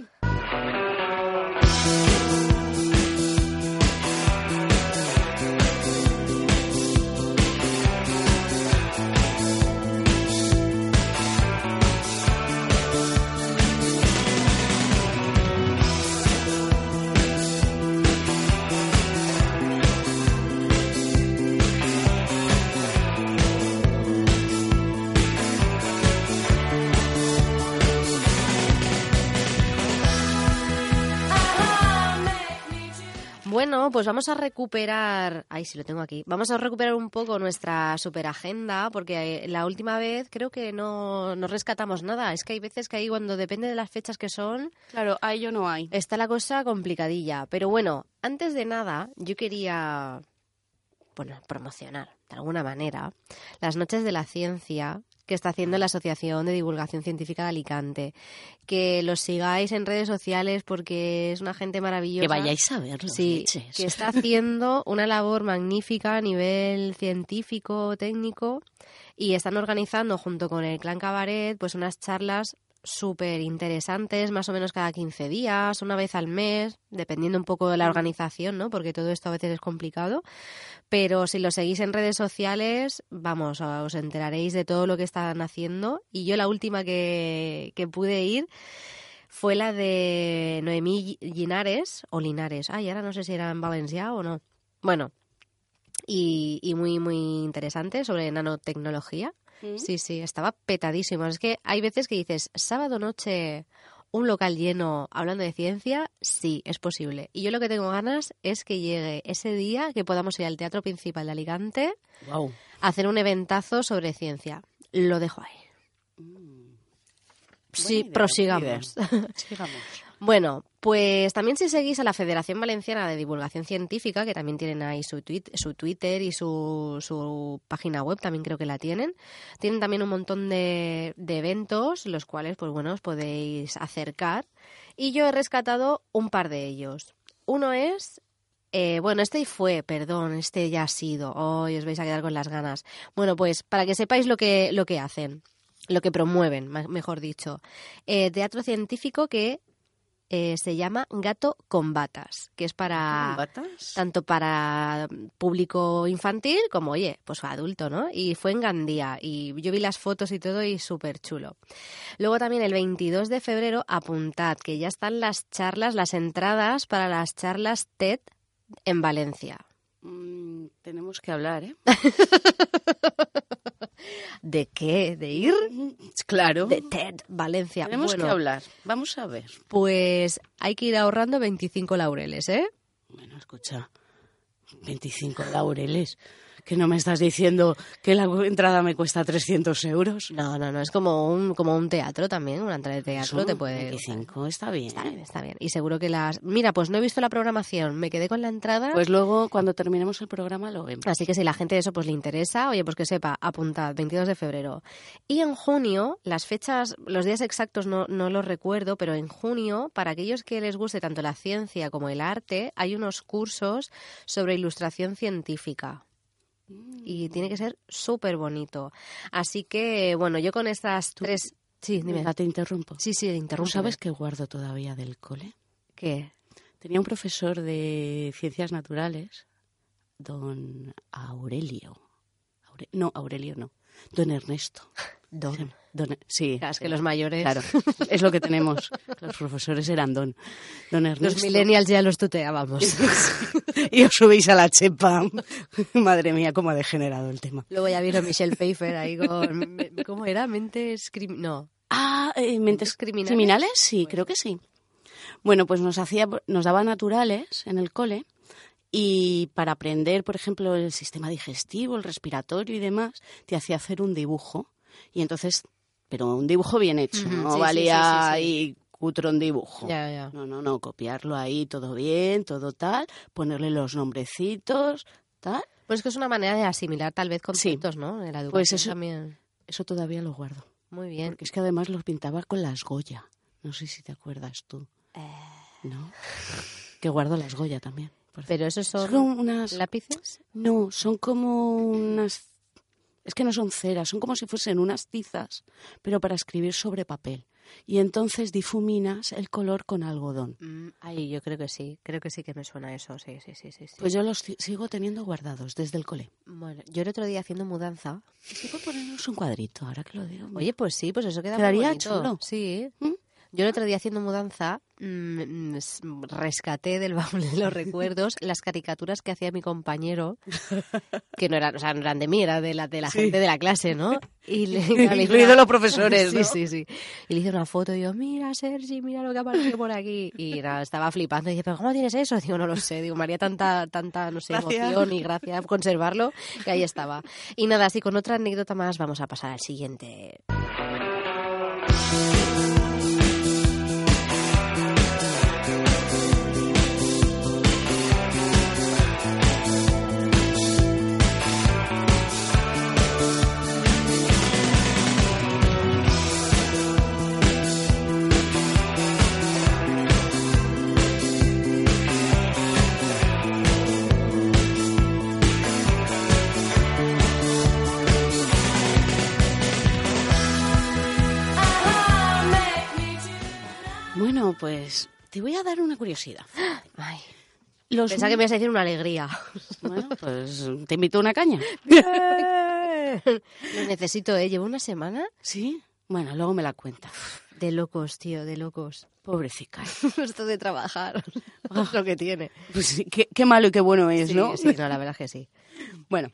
Bueno, pues vamos a recuperar, ay, sí lo tengo aquí, vamos a recuperar un poco nuestra superagenda, porque eh, la última vez creo que no, no rescatamos nada. Es que hay veces que ahí cuando depende de las fechas que son, Claro, a ello no hay. está la cosa complicadilla. Pero bueno, antes de nada, yo quería, bueno, promocionar de alguna manera las noches de la ciencia que está haciendo la Asociación de Divulgación Científica de Alicante. Que los sigáis en redes sociales porque es una gente maravillosa. Que vayáis a verlo. Sí, leches. que está *laughs* haciendo una labor magnífica a nivel científico, técnico, y están organizando junto con el Clan Cabaret pues unas charlas súper interesantes, más o menos cada 15 días, una vez al mes, dependiendo un poco de la organización, ¿no? Porque todo esto a veces es complicado. Pero si lo seguís en redes sociales, vamos, os enteraréis de todo lo que están haciendo. Y yo la última que, que pude ir fue la de Noemí Linares, o Linares, ay, ahora no sé si era en Valencia o no. Bueno, y, y muy, muy interesante sobre nanotecnología. ¿Mm? Sí, sí, estaba petadísimo. Es que hay veces que dices, sábado noche, un local lleno hablando de ciencia, sí, es posible. Y yo lo que tengo ganas es que llegue ese día que podamos ir al Teatro Principal de Alicante a hacer un eventazo sobre ciencia. Lo dejo ahí. Sí, Buena idea, prosigamos. *laughs* Sigamos. Bueno, pues también si seguís a la Federación Valenciana de Divulgación Científica, que también tienen ahí su, Twitter y su, su página web, también creo que la tienen. Tienen también un montón de, de eventos, los cuales, pues bueno, os podéis acercar. Y yo he rescatado un par de ellos. Uno es Eh, bueno, este fue, perdón, este ya ha sido. Hoy os vais a quedar con las ganas. Bueno, pues para que sepáis lo que, lo que hacen, lo que promueven, mejor dicho. Eh, teatro científico que eh, se llama Gato con Batas, que es para ¿Batas? tanto para público infantil como, oye, pues adulto, ¿no? Y fue en Gandía y yo vi las fotos y todo y súper chulo. Luego también el 22 de febrero, apuntad que ya están las charlas, las entradas para las charlas TED en Valencia. Mm, tenemos que hablar, ¿eh? *laughs* *laughs* ¿De qué? ¿De ir? Claro. De TED, Valencia. Tenemos bueno, que hablar. Vamos a ver. Pues hay que ir ahorrando 25 laureles, ¿eh? Bueno, escucha. 25 laureles. Que no me estás diciendo que la entrada me cuesta 300 euros. No, no, no, es como un, como un teatro también, una entrada de teatro Eso, te puede... 25, está bien. Está bien, está bien. Y seguro que las... Mira, pues no he visto la programación, me quedé con la entrada. Pues luego, cuando terminemos el programa, lo vemos. Así que si la gente de eso pues le interesa, oye, pues que sepa, apuntad, 22 de febrero. Y en junio, las fechas, los días exactos no, no los recuerdo, pero en junio, para aquellos que les guste tanto la ciencia como el arte, hay unos cursos sobre ilustración científica. Y tiene que ser súper bonito. Así que, bueno, yo con estas tres... Sí, dime. Venga, te interrumpo. Sí, sí, ¿Tú interrumpe. sabes qué guardo todavía del cole? qué? Tenía un profesor de ciencias naturales, don Aurelio. Aure- no, Aurelio no. Don Ernesto. Don. Sí, don- sí, Claro, es que los mayores... claro. Es lo que tenemos. Los profesores eran don. Don Ernesto. Los millennials ya los tuteábamos. *laughs* y os subís a la chepa. Madre mía, cómo ha degenerado el tema. Luego ya vino Michelle Pfeiffer ahí con... ¿Cómo era? Mentes... crim- No. Ah, eh, mentes criminales? criminales, sí, creo que sí. Bueno, pues nos hacía, nos daba naturales en el cole y para aprender, por ejemplo, el sistema digestivo, el respiratorio y demás, te hacía hacer un dibujo y entonces, pero un dibujo bien hecho, no sí, valía sí, sí, cutrón dibujo. Ya, ya. No, no, no, copiarlo ahí todo bien, todo tal, ponerle los nombrecitos, tal. Pues que es una manera de asimilar tal vez conceptos, ¿no? En la educación Pues eso- también. Eso todavía lo guardo. Muy bien. Porque es que además los pintaba con las Goya. No sé si te acuerdas tú. Eh. ¿No? Que guardo las Goya también. Pero esos son Son unas... lápices. No, son como unas... Es que no son ceras, son como si fuesen unas tizas, pero para escribir sobre papel. Y entonces difuminas el color con algodón. Mm, Ay, yo creo que sí. Creo que sí que me suena eso. Sí, sí, sí, sí. sí. Pues yo los sigo teniendo guardados desde el cole. Bueno, yo el otro día haciendo mudanza. Sí, por ponernos un cuadrito, ahora que lo digo. Oye, pues sí, pues eso queda muy Quedaría bonito. chulo. Sí. ¿Mm? Yo el otro día haciendo mudanza mm, mm, s- rescaté del baúl de los recuerdos *laughs* las caricaturas que hacía mi compañero, *laughs* que no eran, o sea, no eran de mí, eran de la, de la Sí. gente de la clase, ¿no? Y le, *laughs* claro, le hice Incluidos una- los profesores, Sí, ¿no? sí, sí. Y le hice una foto y yo, mira, Sergi, mira lo que ha aparecido por aquí. Y nada, estaba flipando. Y dice, ¿pero cómo tienes eso? Digo, no lo sé. Digo, María, tanta, tanta, no sé, Gracias. emoción y gracia conservarlo, que ahí estaba. Y nada, así con otra anécdota más vamos a pasar al siguiente. Bueno, pues te voy a dar una curiosidad. *gasps* Ay, Los pensaba que me ibas a decir una alegría. *laughs* Bueno, pues te invito a una caña. *laughs* Lo *laughs* necesito, ¿eh? Llevo una semana ¿Sí? Bueno, luego me la cuentas. de locos, tío, de locos. Pobrecita. Esto de trabajar. es lo que tiene. Pues sí, qué, qué malo y qué bueno es, Sí, ¿no? sí, no, la verdad es que sí. Bueno,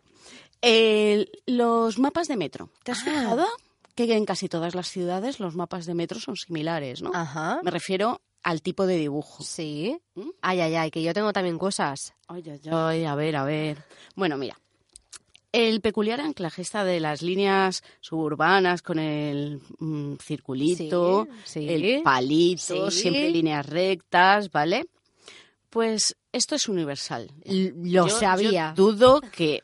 los mapas de metro. ¿Te has Ah. fijado que en casi todas las ciudades los mapas de metro son similares, ¿no? Ajá. Me refiero al tipo de dibujo. Sí. ¿Mm? Ay, ay, ay, que yo tengo también cosas. Ay, ay, ay, a ver, a ver. Bueno, mira. El peculiar anclaje está de las líneas suburbanas con el mm, circulito, Sí, sí. el palito, Sí. siempre líneas rectas, ¿vale? Pues esto es universal. L- Lo Yo- sabía. yo dudo que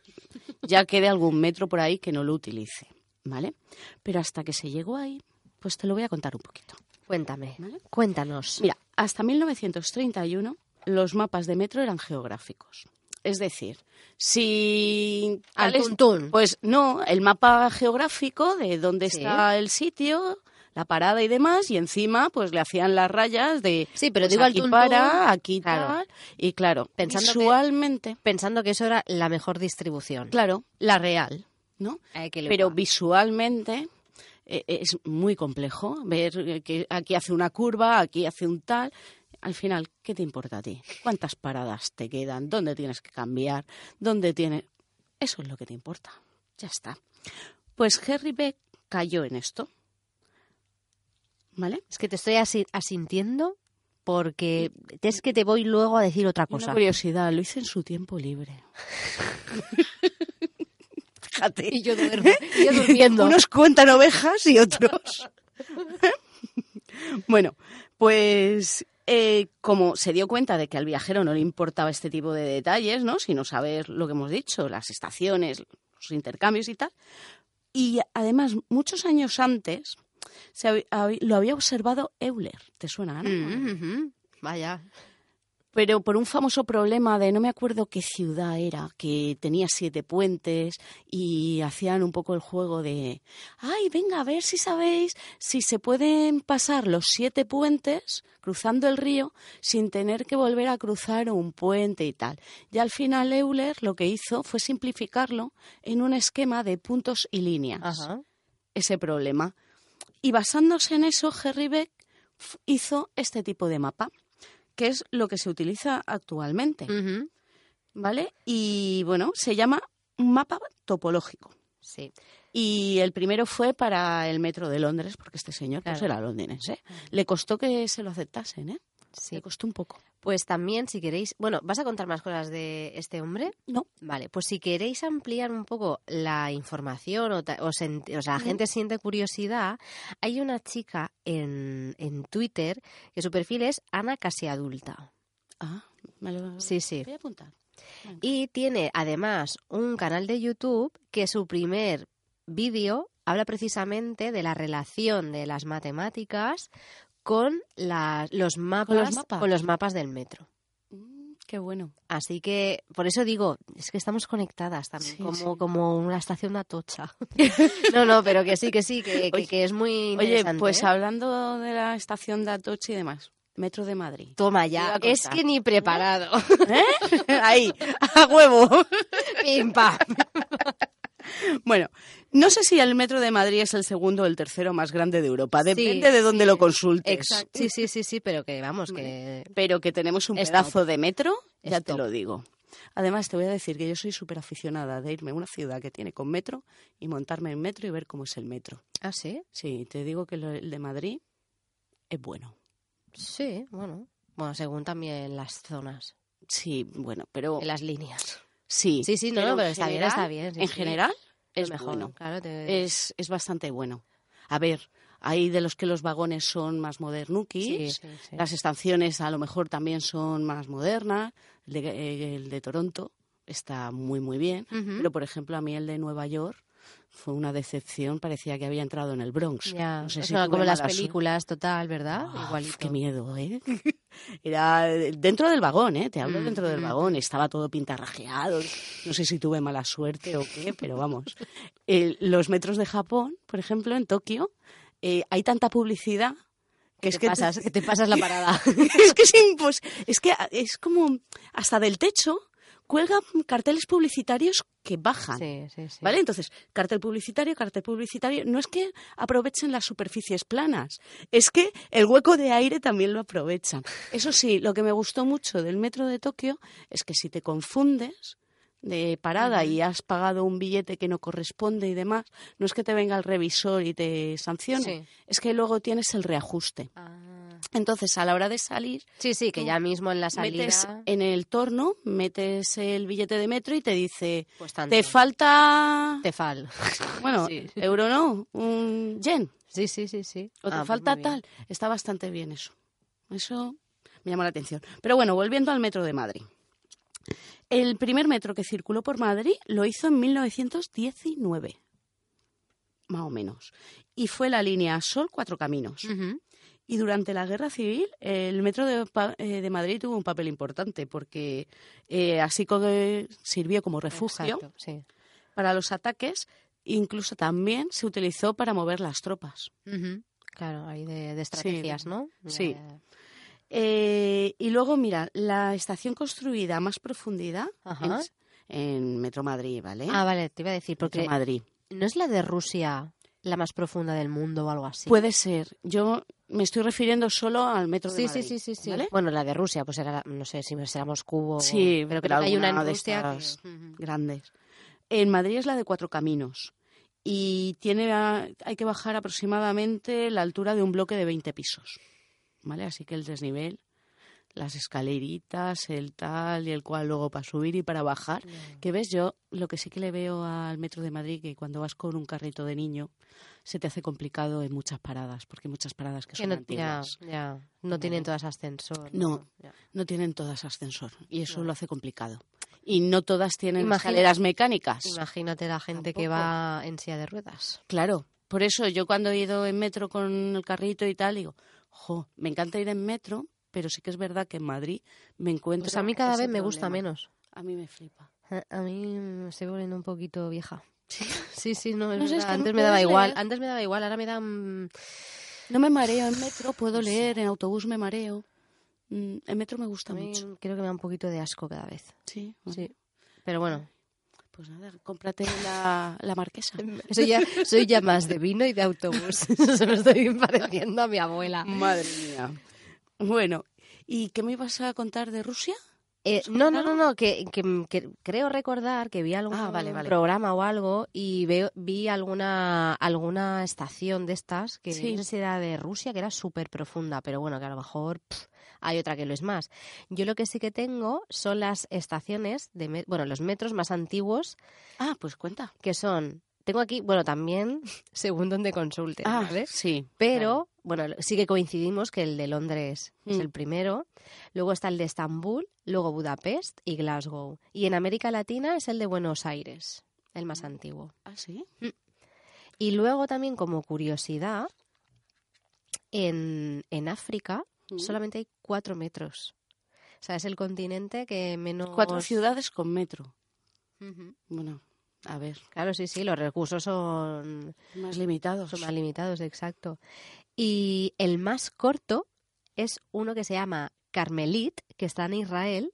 ya quede algún metro por ahí que no lo utilice, ¿vale? Pero hasta que se llegó ahí, pues te lo voy a contar un poquito. Cuéntame. ¿Vale? Cuéntanos. Mira, hasta 1931 los mapas de metro eran geográficos. Es decir, si... Al tuntún. Pues no, el mapa geográfico de dónde Sí. está el sitio, la parada y demás, y encima pues le hacían las rayas de Sí, pero pues, digo al aquí tuntún, para, aquí claro. tal, y claro, Pensando que- visualmente, Pensando que eso era la mejor distribución. claro, la real, ¿no? Pero visualmente eh, es muy complejo ver eh, que aquí hace una curva, aquí hace un tal. Al final, ¿qué te importa a ti? ¿Cuántas paradas te quedan? ¿Dónde tienes que cambiar? ¿Dónde tiene? Eso es lo que te importa. Ya está. Pues Harry Beck cayó en esto. ¿Vale? Es que te estoy asi- asintiendo porque es que te voy luego a decir otra Una cosa. curiosidad, lo hice en su tiempo libre. *laughs* Y yo duermo, y yo *laughs* durmiendo. Unos cuentan ovejas y otros. *laughs* bueno, pues eh, como se dio cuenta de que al viajero no le importaba este tipo de detalles, ¿no? Sino saber lo que hemos dicho, las estaciones, los intercambios y tal. Y además, muchos años antes, se hab- hab- lo había observado Euler. ¿Te suena, Ana? Mm. Vaya. Pero por un famoso problema de no me acuerdo qué ciudad era, que tenía siete puentes y hacían un poco el juego de, ay, venga, a ver si sabéis si se pueden pasar los siete puentes cruzando el río sin tener que volver a cruzar un puente y tal. Y al final Euler lo que hizo fue simplificarlo en un esquema de puntos y líneas Ajá. ese problema. Y basándose en eso, Harry Beck hizo este tipo de mapa, que es lo que se utiliza actualmente. ¿vale? Y bueno, se llama un mapa topológico. Sí. Y el primero fue para el metro de Londres, porque este señor pues Claro. era londinense. Le costó que se lo aceptasen, ¿eh? Sí. Le costó un poco. Pues también, si queréis. Bueno, ¿vas a contar más cosas de este hombre? No. Vale, pues si queréis ampliar un poco la información o, ta- o, sen- o sea, la gente siente curiosidad, hay una chica en, en Twitter que su perfil es Ana Casi Adulta. Ah, me lo Sí, sí. voy a apuntar. Venga. Y tiene además un canal de YouTube que su primer vídeo habla precisamente de la relación de las matemáticas con las- los mapas, mapas? con los mapas del metro. Mm, qué bueno. Así que por eso digo, es que estamos conectadas también, Sí, como, sí. como una estación de Atocha. *laughs* no, no, pero que sí, que sí, que, que- Oye, que es muy Oye, interesante. pues ¿eh? hablando de la estación de Atocha y demás, Metro de Madrid. Toma ya, es que ni preparado. ¿Eh? *laughs* Ahí, a huevo. *laughs* Pim, pam. *laughs* Bueno, no sé si el metro de Madrid es el segundo o el tercero más grande de Europa. Depende Sí, de dónde sí. lo consultes. Exacto. Sí, sí, sí, sí, pero que vamos, que... Pero que tenemos un pedazo de metro, ya te lo digo. Además, te voy a decir que yo soy súper aficionada de irme a una ciudad que tiene con metro y montarme en metro y ver cómo es el metro. ¿Ah, sí? Sí, te digo que el de Madrid es bueno. Sí, bueno. Bueno, según también las zonas Sí, bueno, pero y las líneas. sí. Sí, sí, no, pero no, pero en está bien, está bien. sí, en sí. general Es mejor, bueno. claro. te- Es, es bastante bueno. A ver, hay de los que los vagones son más sí, modernuquis, sí, sí. las estaciones a lo mejor también son más modernas. El de, eh, el de Toronto está muy, muy bien. Pero, por ejemplo, a mí el de Nueva York fue una decepción. Parecía que había entrado en el Bronx. Ya, no sé o si sea, como las suerte. películas, total, ¿verdad? Ah, Igualito. Qué miedo, ¿eh? *laughs* Era dentro del vagón, ¿eh? Te hablo Mm, dentro del mm. vagón. Estaba todo pintarrajeado. No sé si tuve mala suerte o qué, pero vamos. *laughs* El- los metros de Japón, por ejemplo, en Tokio, eh, hay tanta publicidad que es te que pasas, que te pasas la parada. *laughs* es que es impos- es que es como hasta del techo cuelgan carteles publicitarios que bajan. sí, sí, sí. ¿Vale? Entonces, cartel publicitario, cartel publicitario. No es que aprovechen las superficies planas, es que el hueco de aire también lo aprovechan. Eso sí, lo que me gustó mucho del metro de Tokio es que si te confundes de parada y has pagado un billete que no corresponde y demás, no es que te venga el revisor y te sancione, Sí. es que luego tienes el reajuste. Ah. Entonces, a la hora de salir, Sí, sí, que ya mismo en la metes salida... en el torno, metes el billete de metro y te dice, Pues tanto. te falta Tefal. *laughs* bueno, Sí. euro no, un yen. Sí, sí, sí, sí. O te Ah, pues falta tal. Está bastante bien eso. Eso me llama la atención. Pero bueno, volviendo al metro de Madrid. El primer metro que circuló por Madrid lo hizo en 1919, más o menos. Y fue la línea Sol Cuatro Caminos. Y durante la Guerra Civil, el Metro de, eh, de Madrid tuvo un papel importante porque eh, así como sirvió como refugio Exacto, sí. para los ataques, incluso también se utilizó para mover las tropas. Claro, hay de, de estrategias, ¿no? sí. Eh, y luego, mira, la estación construida a más profundidad Ajá. es en Metro Madrid, ¿vale? Ah, vale, te iba a decir, Metro porque Madrid. ¿no es la de Rusia la más profunda del mundo o algo así? Puede ser. Yo me estoy refiriendo solo al Metro de Sí, sí, Madrid. sí, sí, sí. ¿vale? Bueno, la de Rusia, pues era, no sé si será Moscú o... Sí, pero que hay una en de que- estas Ujú. grandes. En Madrid es la de Cuatro Caminos y tiene a- hay que bajar aproximadamente la altura de un bloque de 20 pisos, ¿vale? Así que el desnivel, las escaleritas, el tal y el cual luego para subir y para bajar. Que ves, yo lo que sí que le veo al metro de Madrid que cuando vas con un carrito de niño se te hace complicado en muchas paradas, porque hay muchas paradas que Que son no, antiguas. ya, no tienen todas ascensor. No. No tienen todas ascensor y eso No. lo hace complicado. Y no todas tienen Imagina- escaleras mecánicas. Imagínate la gente que va en silla de ruedas. Claro, por eso yo cuando he ido en metro con el carrito y tal, digo, jo, me encanta ir en metro, pero sí que es verdad que en Madrid me encuentro. Pues a mí cada vez me gusta menos. A mí me flipa. A a mí me estoy volviendo un poquito vieja. Sí, sí, no, es No sé, es verdad. que Antes no me daba igual. Antes me daba igual, ahora me da... No me mareo en metro, puedo leer, en autobús me mareo. Mm, En metro me gusta a mí mucho. creo que me da un poquito de asco cada vez. Sí, bueno, Sí. Pero bueno, pues nada, cómprate la, la marquesa. *laughs* soy ya, soy ya más de vino y de autobús. *laughs* Se me estoy pareciendo a mi abuela. Madre mía. Bueno, ¿y qué me ibas a contar de Rusia? Eh, no, no, no, no, que, que- que creo recordar que vi algún Ah, vale, vale. programa o algo y veo, vi alguna alguna estación de estas que Sí. no sé si era de Rusia, que era súper profunda, pero bueno, que a lo mejor hay otra que lo es más. Yo lo que sí que tengo son las estaciones, de bueno, los metros más antiguos, Ah, pues cuenta. que son, tengo aquí, bueno, también *laughs* según donde consultes, Ah, ¿vale? sí. Pero, bueno, sí que coincidimos que el de Londres es Mm. el primero, luego está el de Estambul, luego Budapest y Glasgow. Y en América Latina es el de Buenos Aires, el más antiguo. Ah, sí. Y luego también, como curiosidad, en, en África Mm. solamente hay cuatro metros. O sea, es el continente que menos... Cuatro ciudades con metro. Bueno, a ver, Claro, sí, sí, los recursos son, más limitados. son más limitados, exacto. Y el más corto es uno que se llama Carmelit, que está en Israel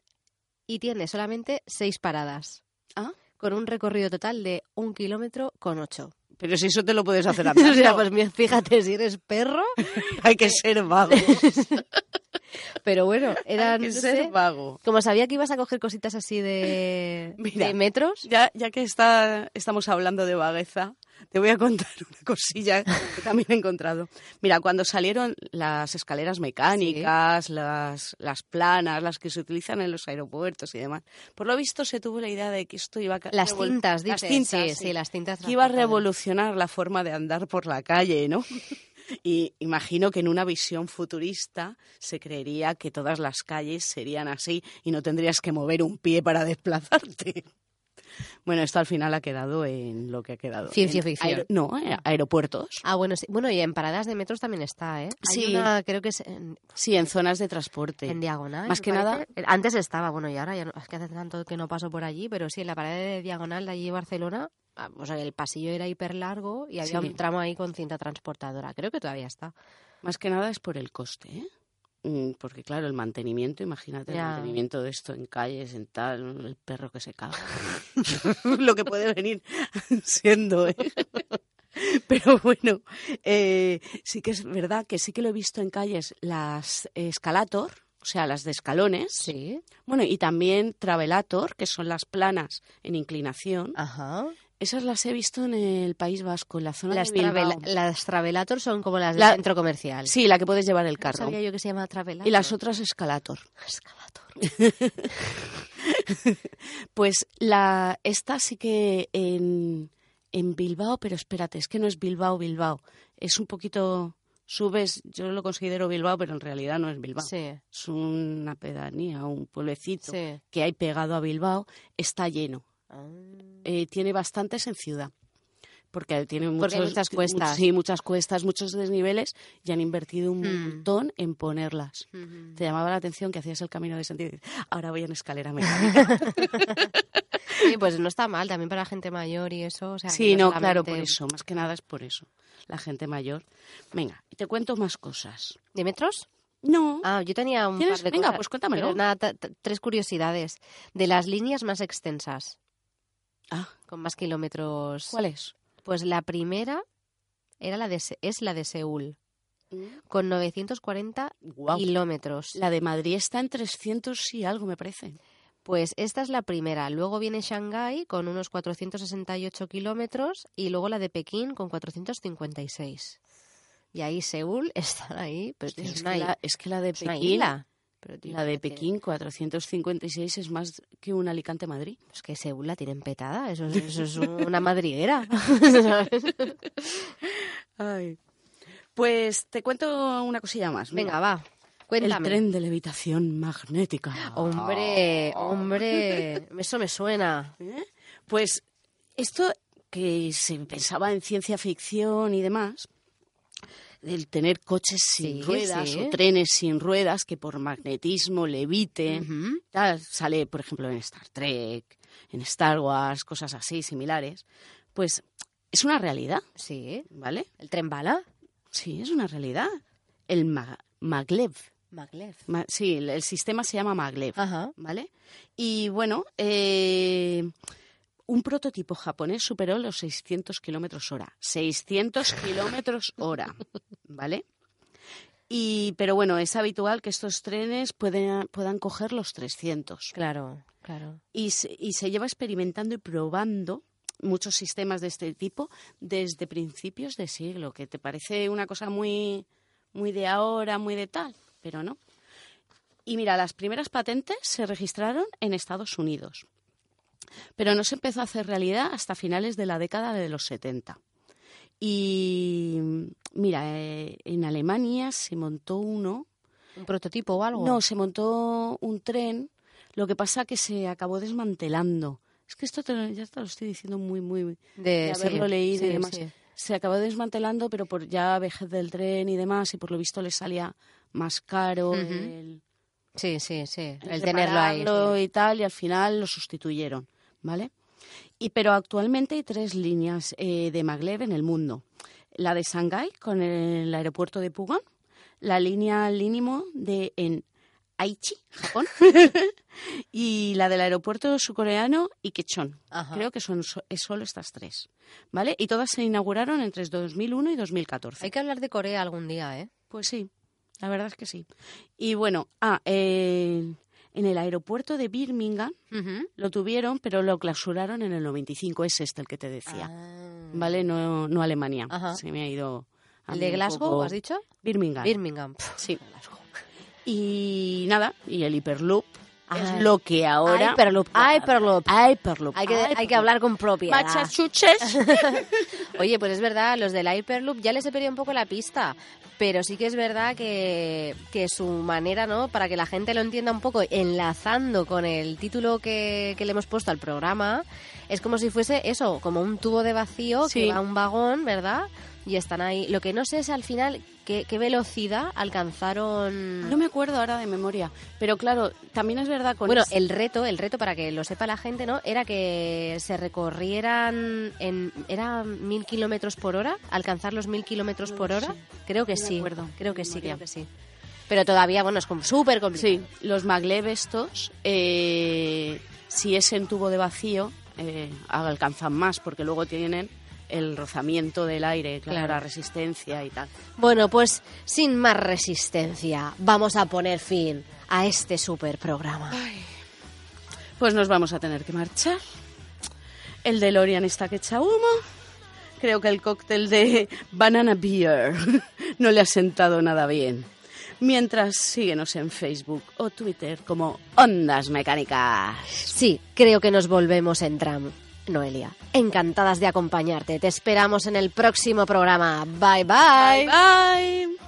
y tiene solamente seis paradas. Ah. Con un recorrido total de un kilómetro con ocho. Pero si eso te lo puedes hacer a *laughs* o sea, pues fíjate, si eres perro, *laughs* hay que ser vago. *laughs* pero bueno, eran, hay que ser sé, vago. como sabía que ibas a coger cositas así de, Mira. de metros, Ya, ya que está, estamos hablando de vagueza, *laughs* te voy a contar *laughs* una cosilla que también he encontrado. Mira, cuando salieron las escaleras mecánicas, las, las planas, las que se utilizan en los aeropuertos y demás, por lo visto se tuvo la idea de que esto iba a... las cintas, las cintas, sí, sí, las cintas. que iba a revolucionar la forma de andar por la calle, ¿no? *laughs* Y imagino que en una visión futurista se creería que todas las calles serían así y no tendrías que mover un pie para desplazarte. Bueno, esto al final ha quedado en lo que ha quedado. Ciencia En ficción. no, eh, aeropuertos. Ah, bueno, sí. Bueno, y en paradas de metros también está, ¿eh? Hay Sí. una, creo que es en, Sí, en zonas de transporte. en diagonal. Más que nada-. Antes estaba, bueno, y ahora ya no, es que hace tanto que no paso por allí, pero sí, en la parada de diagonal de allí de Barcelona, ah, o sea, el pasillo era hiper largo y había Sí. un tramo ahí con cinta transportadora. Creo que todavía está. Más que nada es por el coste, ¿eh? Mm, Porque claro, el mantenimiento, imagínate el mantenimiento de esto en calles, en tal, el perro que se caga. *laughs* *laughs* Lo que puede venir *laughs* siendo, ¿eh? Pero bueno, eh, sí que es verdad que sí que lo he visto en calles las escalator, o sea, las de escalones. Sí. Bueno, y también travelator, que son las planas en inclinación. Ajá. Esas las he visto en el País Vasco, en la zona Las, de Bilbao. las Travelator son como las del La- centro comercial. Sí, la que puedes llevar el No carro. sabía yo que se llama Travelator. Y las otras escalator. Escalator. *laughs* Pues la esta sí que en, en Bilbao, pero espérate, es que no es Bilbao, Bilbao. Es un poquito subes, yo lo considero Bilbao, pero en realidad no es Bilbao. Sí, Es una pedanía, un pueblecito sí. que hay pegado a Bilbao, está lleno. Ah. Eh, tiene bastantes en ciudad. porque tiene muchos, Porque hay muchas cuestas. Sí, muchas cuestas, muchos desniveles y han invertido un Mm. montón en ponerlas. Ujú. Te llamaba la atención que hacías el camino de dices, ahora voy en escalera mecánica. *laughs* Sí, pues no está mal, también para gente mayor y eso. O sea, sí, no, solamente- claro, por eso, más que nada es por eso. La gente mayor. Venga, te cuento más cosas. ¿De metros? No, Ah, yo tenía un ¿Tienes? par de Venga, cosas, pues cuéntamelo. pero nada, tres curiosidades. De las líneas más extensas, Ah, con más kilómetros. ¿cuál es? Pues la primera era la de, es la de Seúl, con 940 Guau. kilómetros. La de Madrid está en 300 y algo, me parece. Pues esta es la primera. Luego viene Shanghái con unos 468 kilómetros y luego la de Pekín con 456. Y ahí Seúl *laughs* está ahí, pero es, que la, es que la de Pekín. Pero, la de Pekín 456 es más que un Alicante-Madrid. Es que Seúl la tienen petada, eso es, eso es *laughs* una madriguera. *laughs* Ay. Pues te cuento una cosilla más. mira. Venga, va, El cuéntame. tren de levitación magnética. Hombre, hombre, eso me suena. ¿Eh? Pues esto que se pensaba en ciencia ficción y demás, el tener coches sin Sí, ruedas sí. o trenes sin ruedas que por magnetismo leviten, tal, sale por ejemplo en Star Trek, en Star Wars, cosas así similares, pues es una realidad, Sí, ¿vale? el tren bala. Sí, es una realidad. El ma- maglev, Maglev. Ma- sí, el, el sistema se llama maglev. Ajá. ¿vale? Y bueno, eh, un prototipo japonés superó los 600 kilómetros hora. 600 *laughs* kilómetros hora, ¿vale? Y, pero bueno, es habitual que estos trenes pueden, puedan coger los 300. Claro, claro. Y se, y se lleva experimentando y probando muchos sistemas de este tipo desde principios de siglo, que te parece una cosa muy, muy de ahora, muy de tal, pero no. Y mira, las primeras patentes se registraron en Estados Unidos, pero no se empezó a hacer realidad hasta finales de la década de los 70. Y mira, eh, en Alemania se montó uno ¿Un prototipo o algo? no, se montó un tren, lo que pasa que se acabó desmantelando. Es que esto te lo- ya te lo estoy diciendo muy, muy... de, de haberlo sí, leído y demás. sí. Se acabó desmantelando, pero por ya vejez del tren y demás, y por lo visto le salía más caro el, Sí, sí, sí. el El tenerlo ahí. y tal, y al final lo sustituyeron, ¿vale? Y pero actualmente hay tres líneas eh, de maglev en el mundo. La de Shanghái con el aeropuerto de Pugon, la línea Línimo de en Aichi, Japón, *laughs* y la del aeropuerto surcoreano Ikechon. Ajá. Creo que son so- es solo estas tres, ¿vale? Y todas se inauguraron entre 2001 y 2014. Hay que hablar de Corea algún día, ¿eh? Pues sí, la verdad es que sí. Y bueno, ah, eh, en el aeropuerto de Birmingham lo tuvieron, pero lo clausuraron en el 95. Es este el que te decía, Ah. ¿vale? No, no Alemania. Se me ha ido. a ¿El mí de Glasgow, poco- has dicho? Birmingham. Birmingham. Sí. Y nada, y el Hyperloop Es lo que ahora. Hyperloop, Hyperloop. Hyperloop. Hay que, hay que Hyperloop. hablar con propiedad. Machachuches. *laughs* Oye, pues es verdad, los del Hyperloop ya les he perdido un poco la pista, pero sí que es verdad que, que su manera, ¿no? Para que la gente lo entienda un poco, enlazando con el título que, que le hemos puesto al programa, es como si fuese eso, como un tubo de vacío Sí. que va a un vagón, ¿verdad? Y están ahí. Lo que no sé es al final qué, qué velocidad alcanzaron. No me acuerdo ahora de memoria, pero claro, también es verdad con Bueno, el reto, el reto para que lo sepa la gente, ¿no? Era que se recorrieran en, era mil kilómetros por hora, alcanzar los mil kilómetros por hora. Creo que No sí, acuerdo, creo que sí, creo que sí. Pero todavía, bueno, es como súper complicado. Sí, los maglev estos, eh, si es en tubo de vacío, eh, alcanzan más porque luego tienen el rozamiento del aire, claro, Claro. la resistencia y tal. Bueno, pues sin más resistencia, vamos a poner fin a este super programa. Pues nos vamos a tener que marchar. El de Lorian está que echa humo. Creo que el cóctel de Banana Beer *laughs* no le ha sentado nada bien. Mientras síguenos en Facebook o Twitter como Ondas Mecánicas. Sí, creo que nos volvemos en tram. Noelia, encantadas de acompañarte. Te esperamos en el próximo programa. Bye bye. Bye. This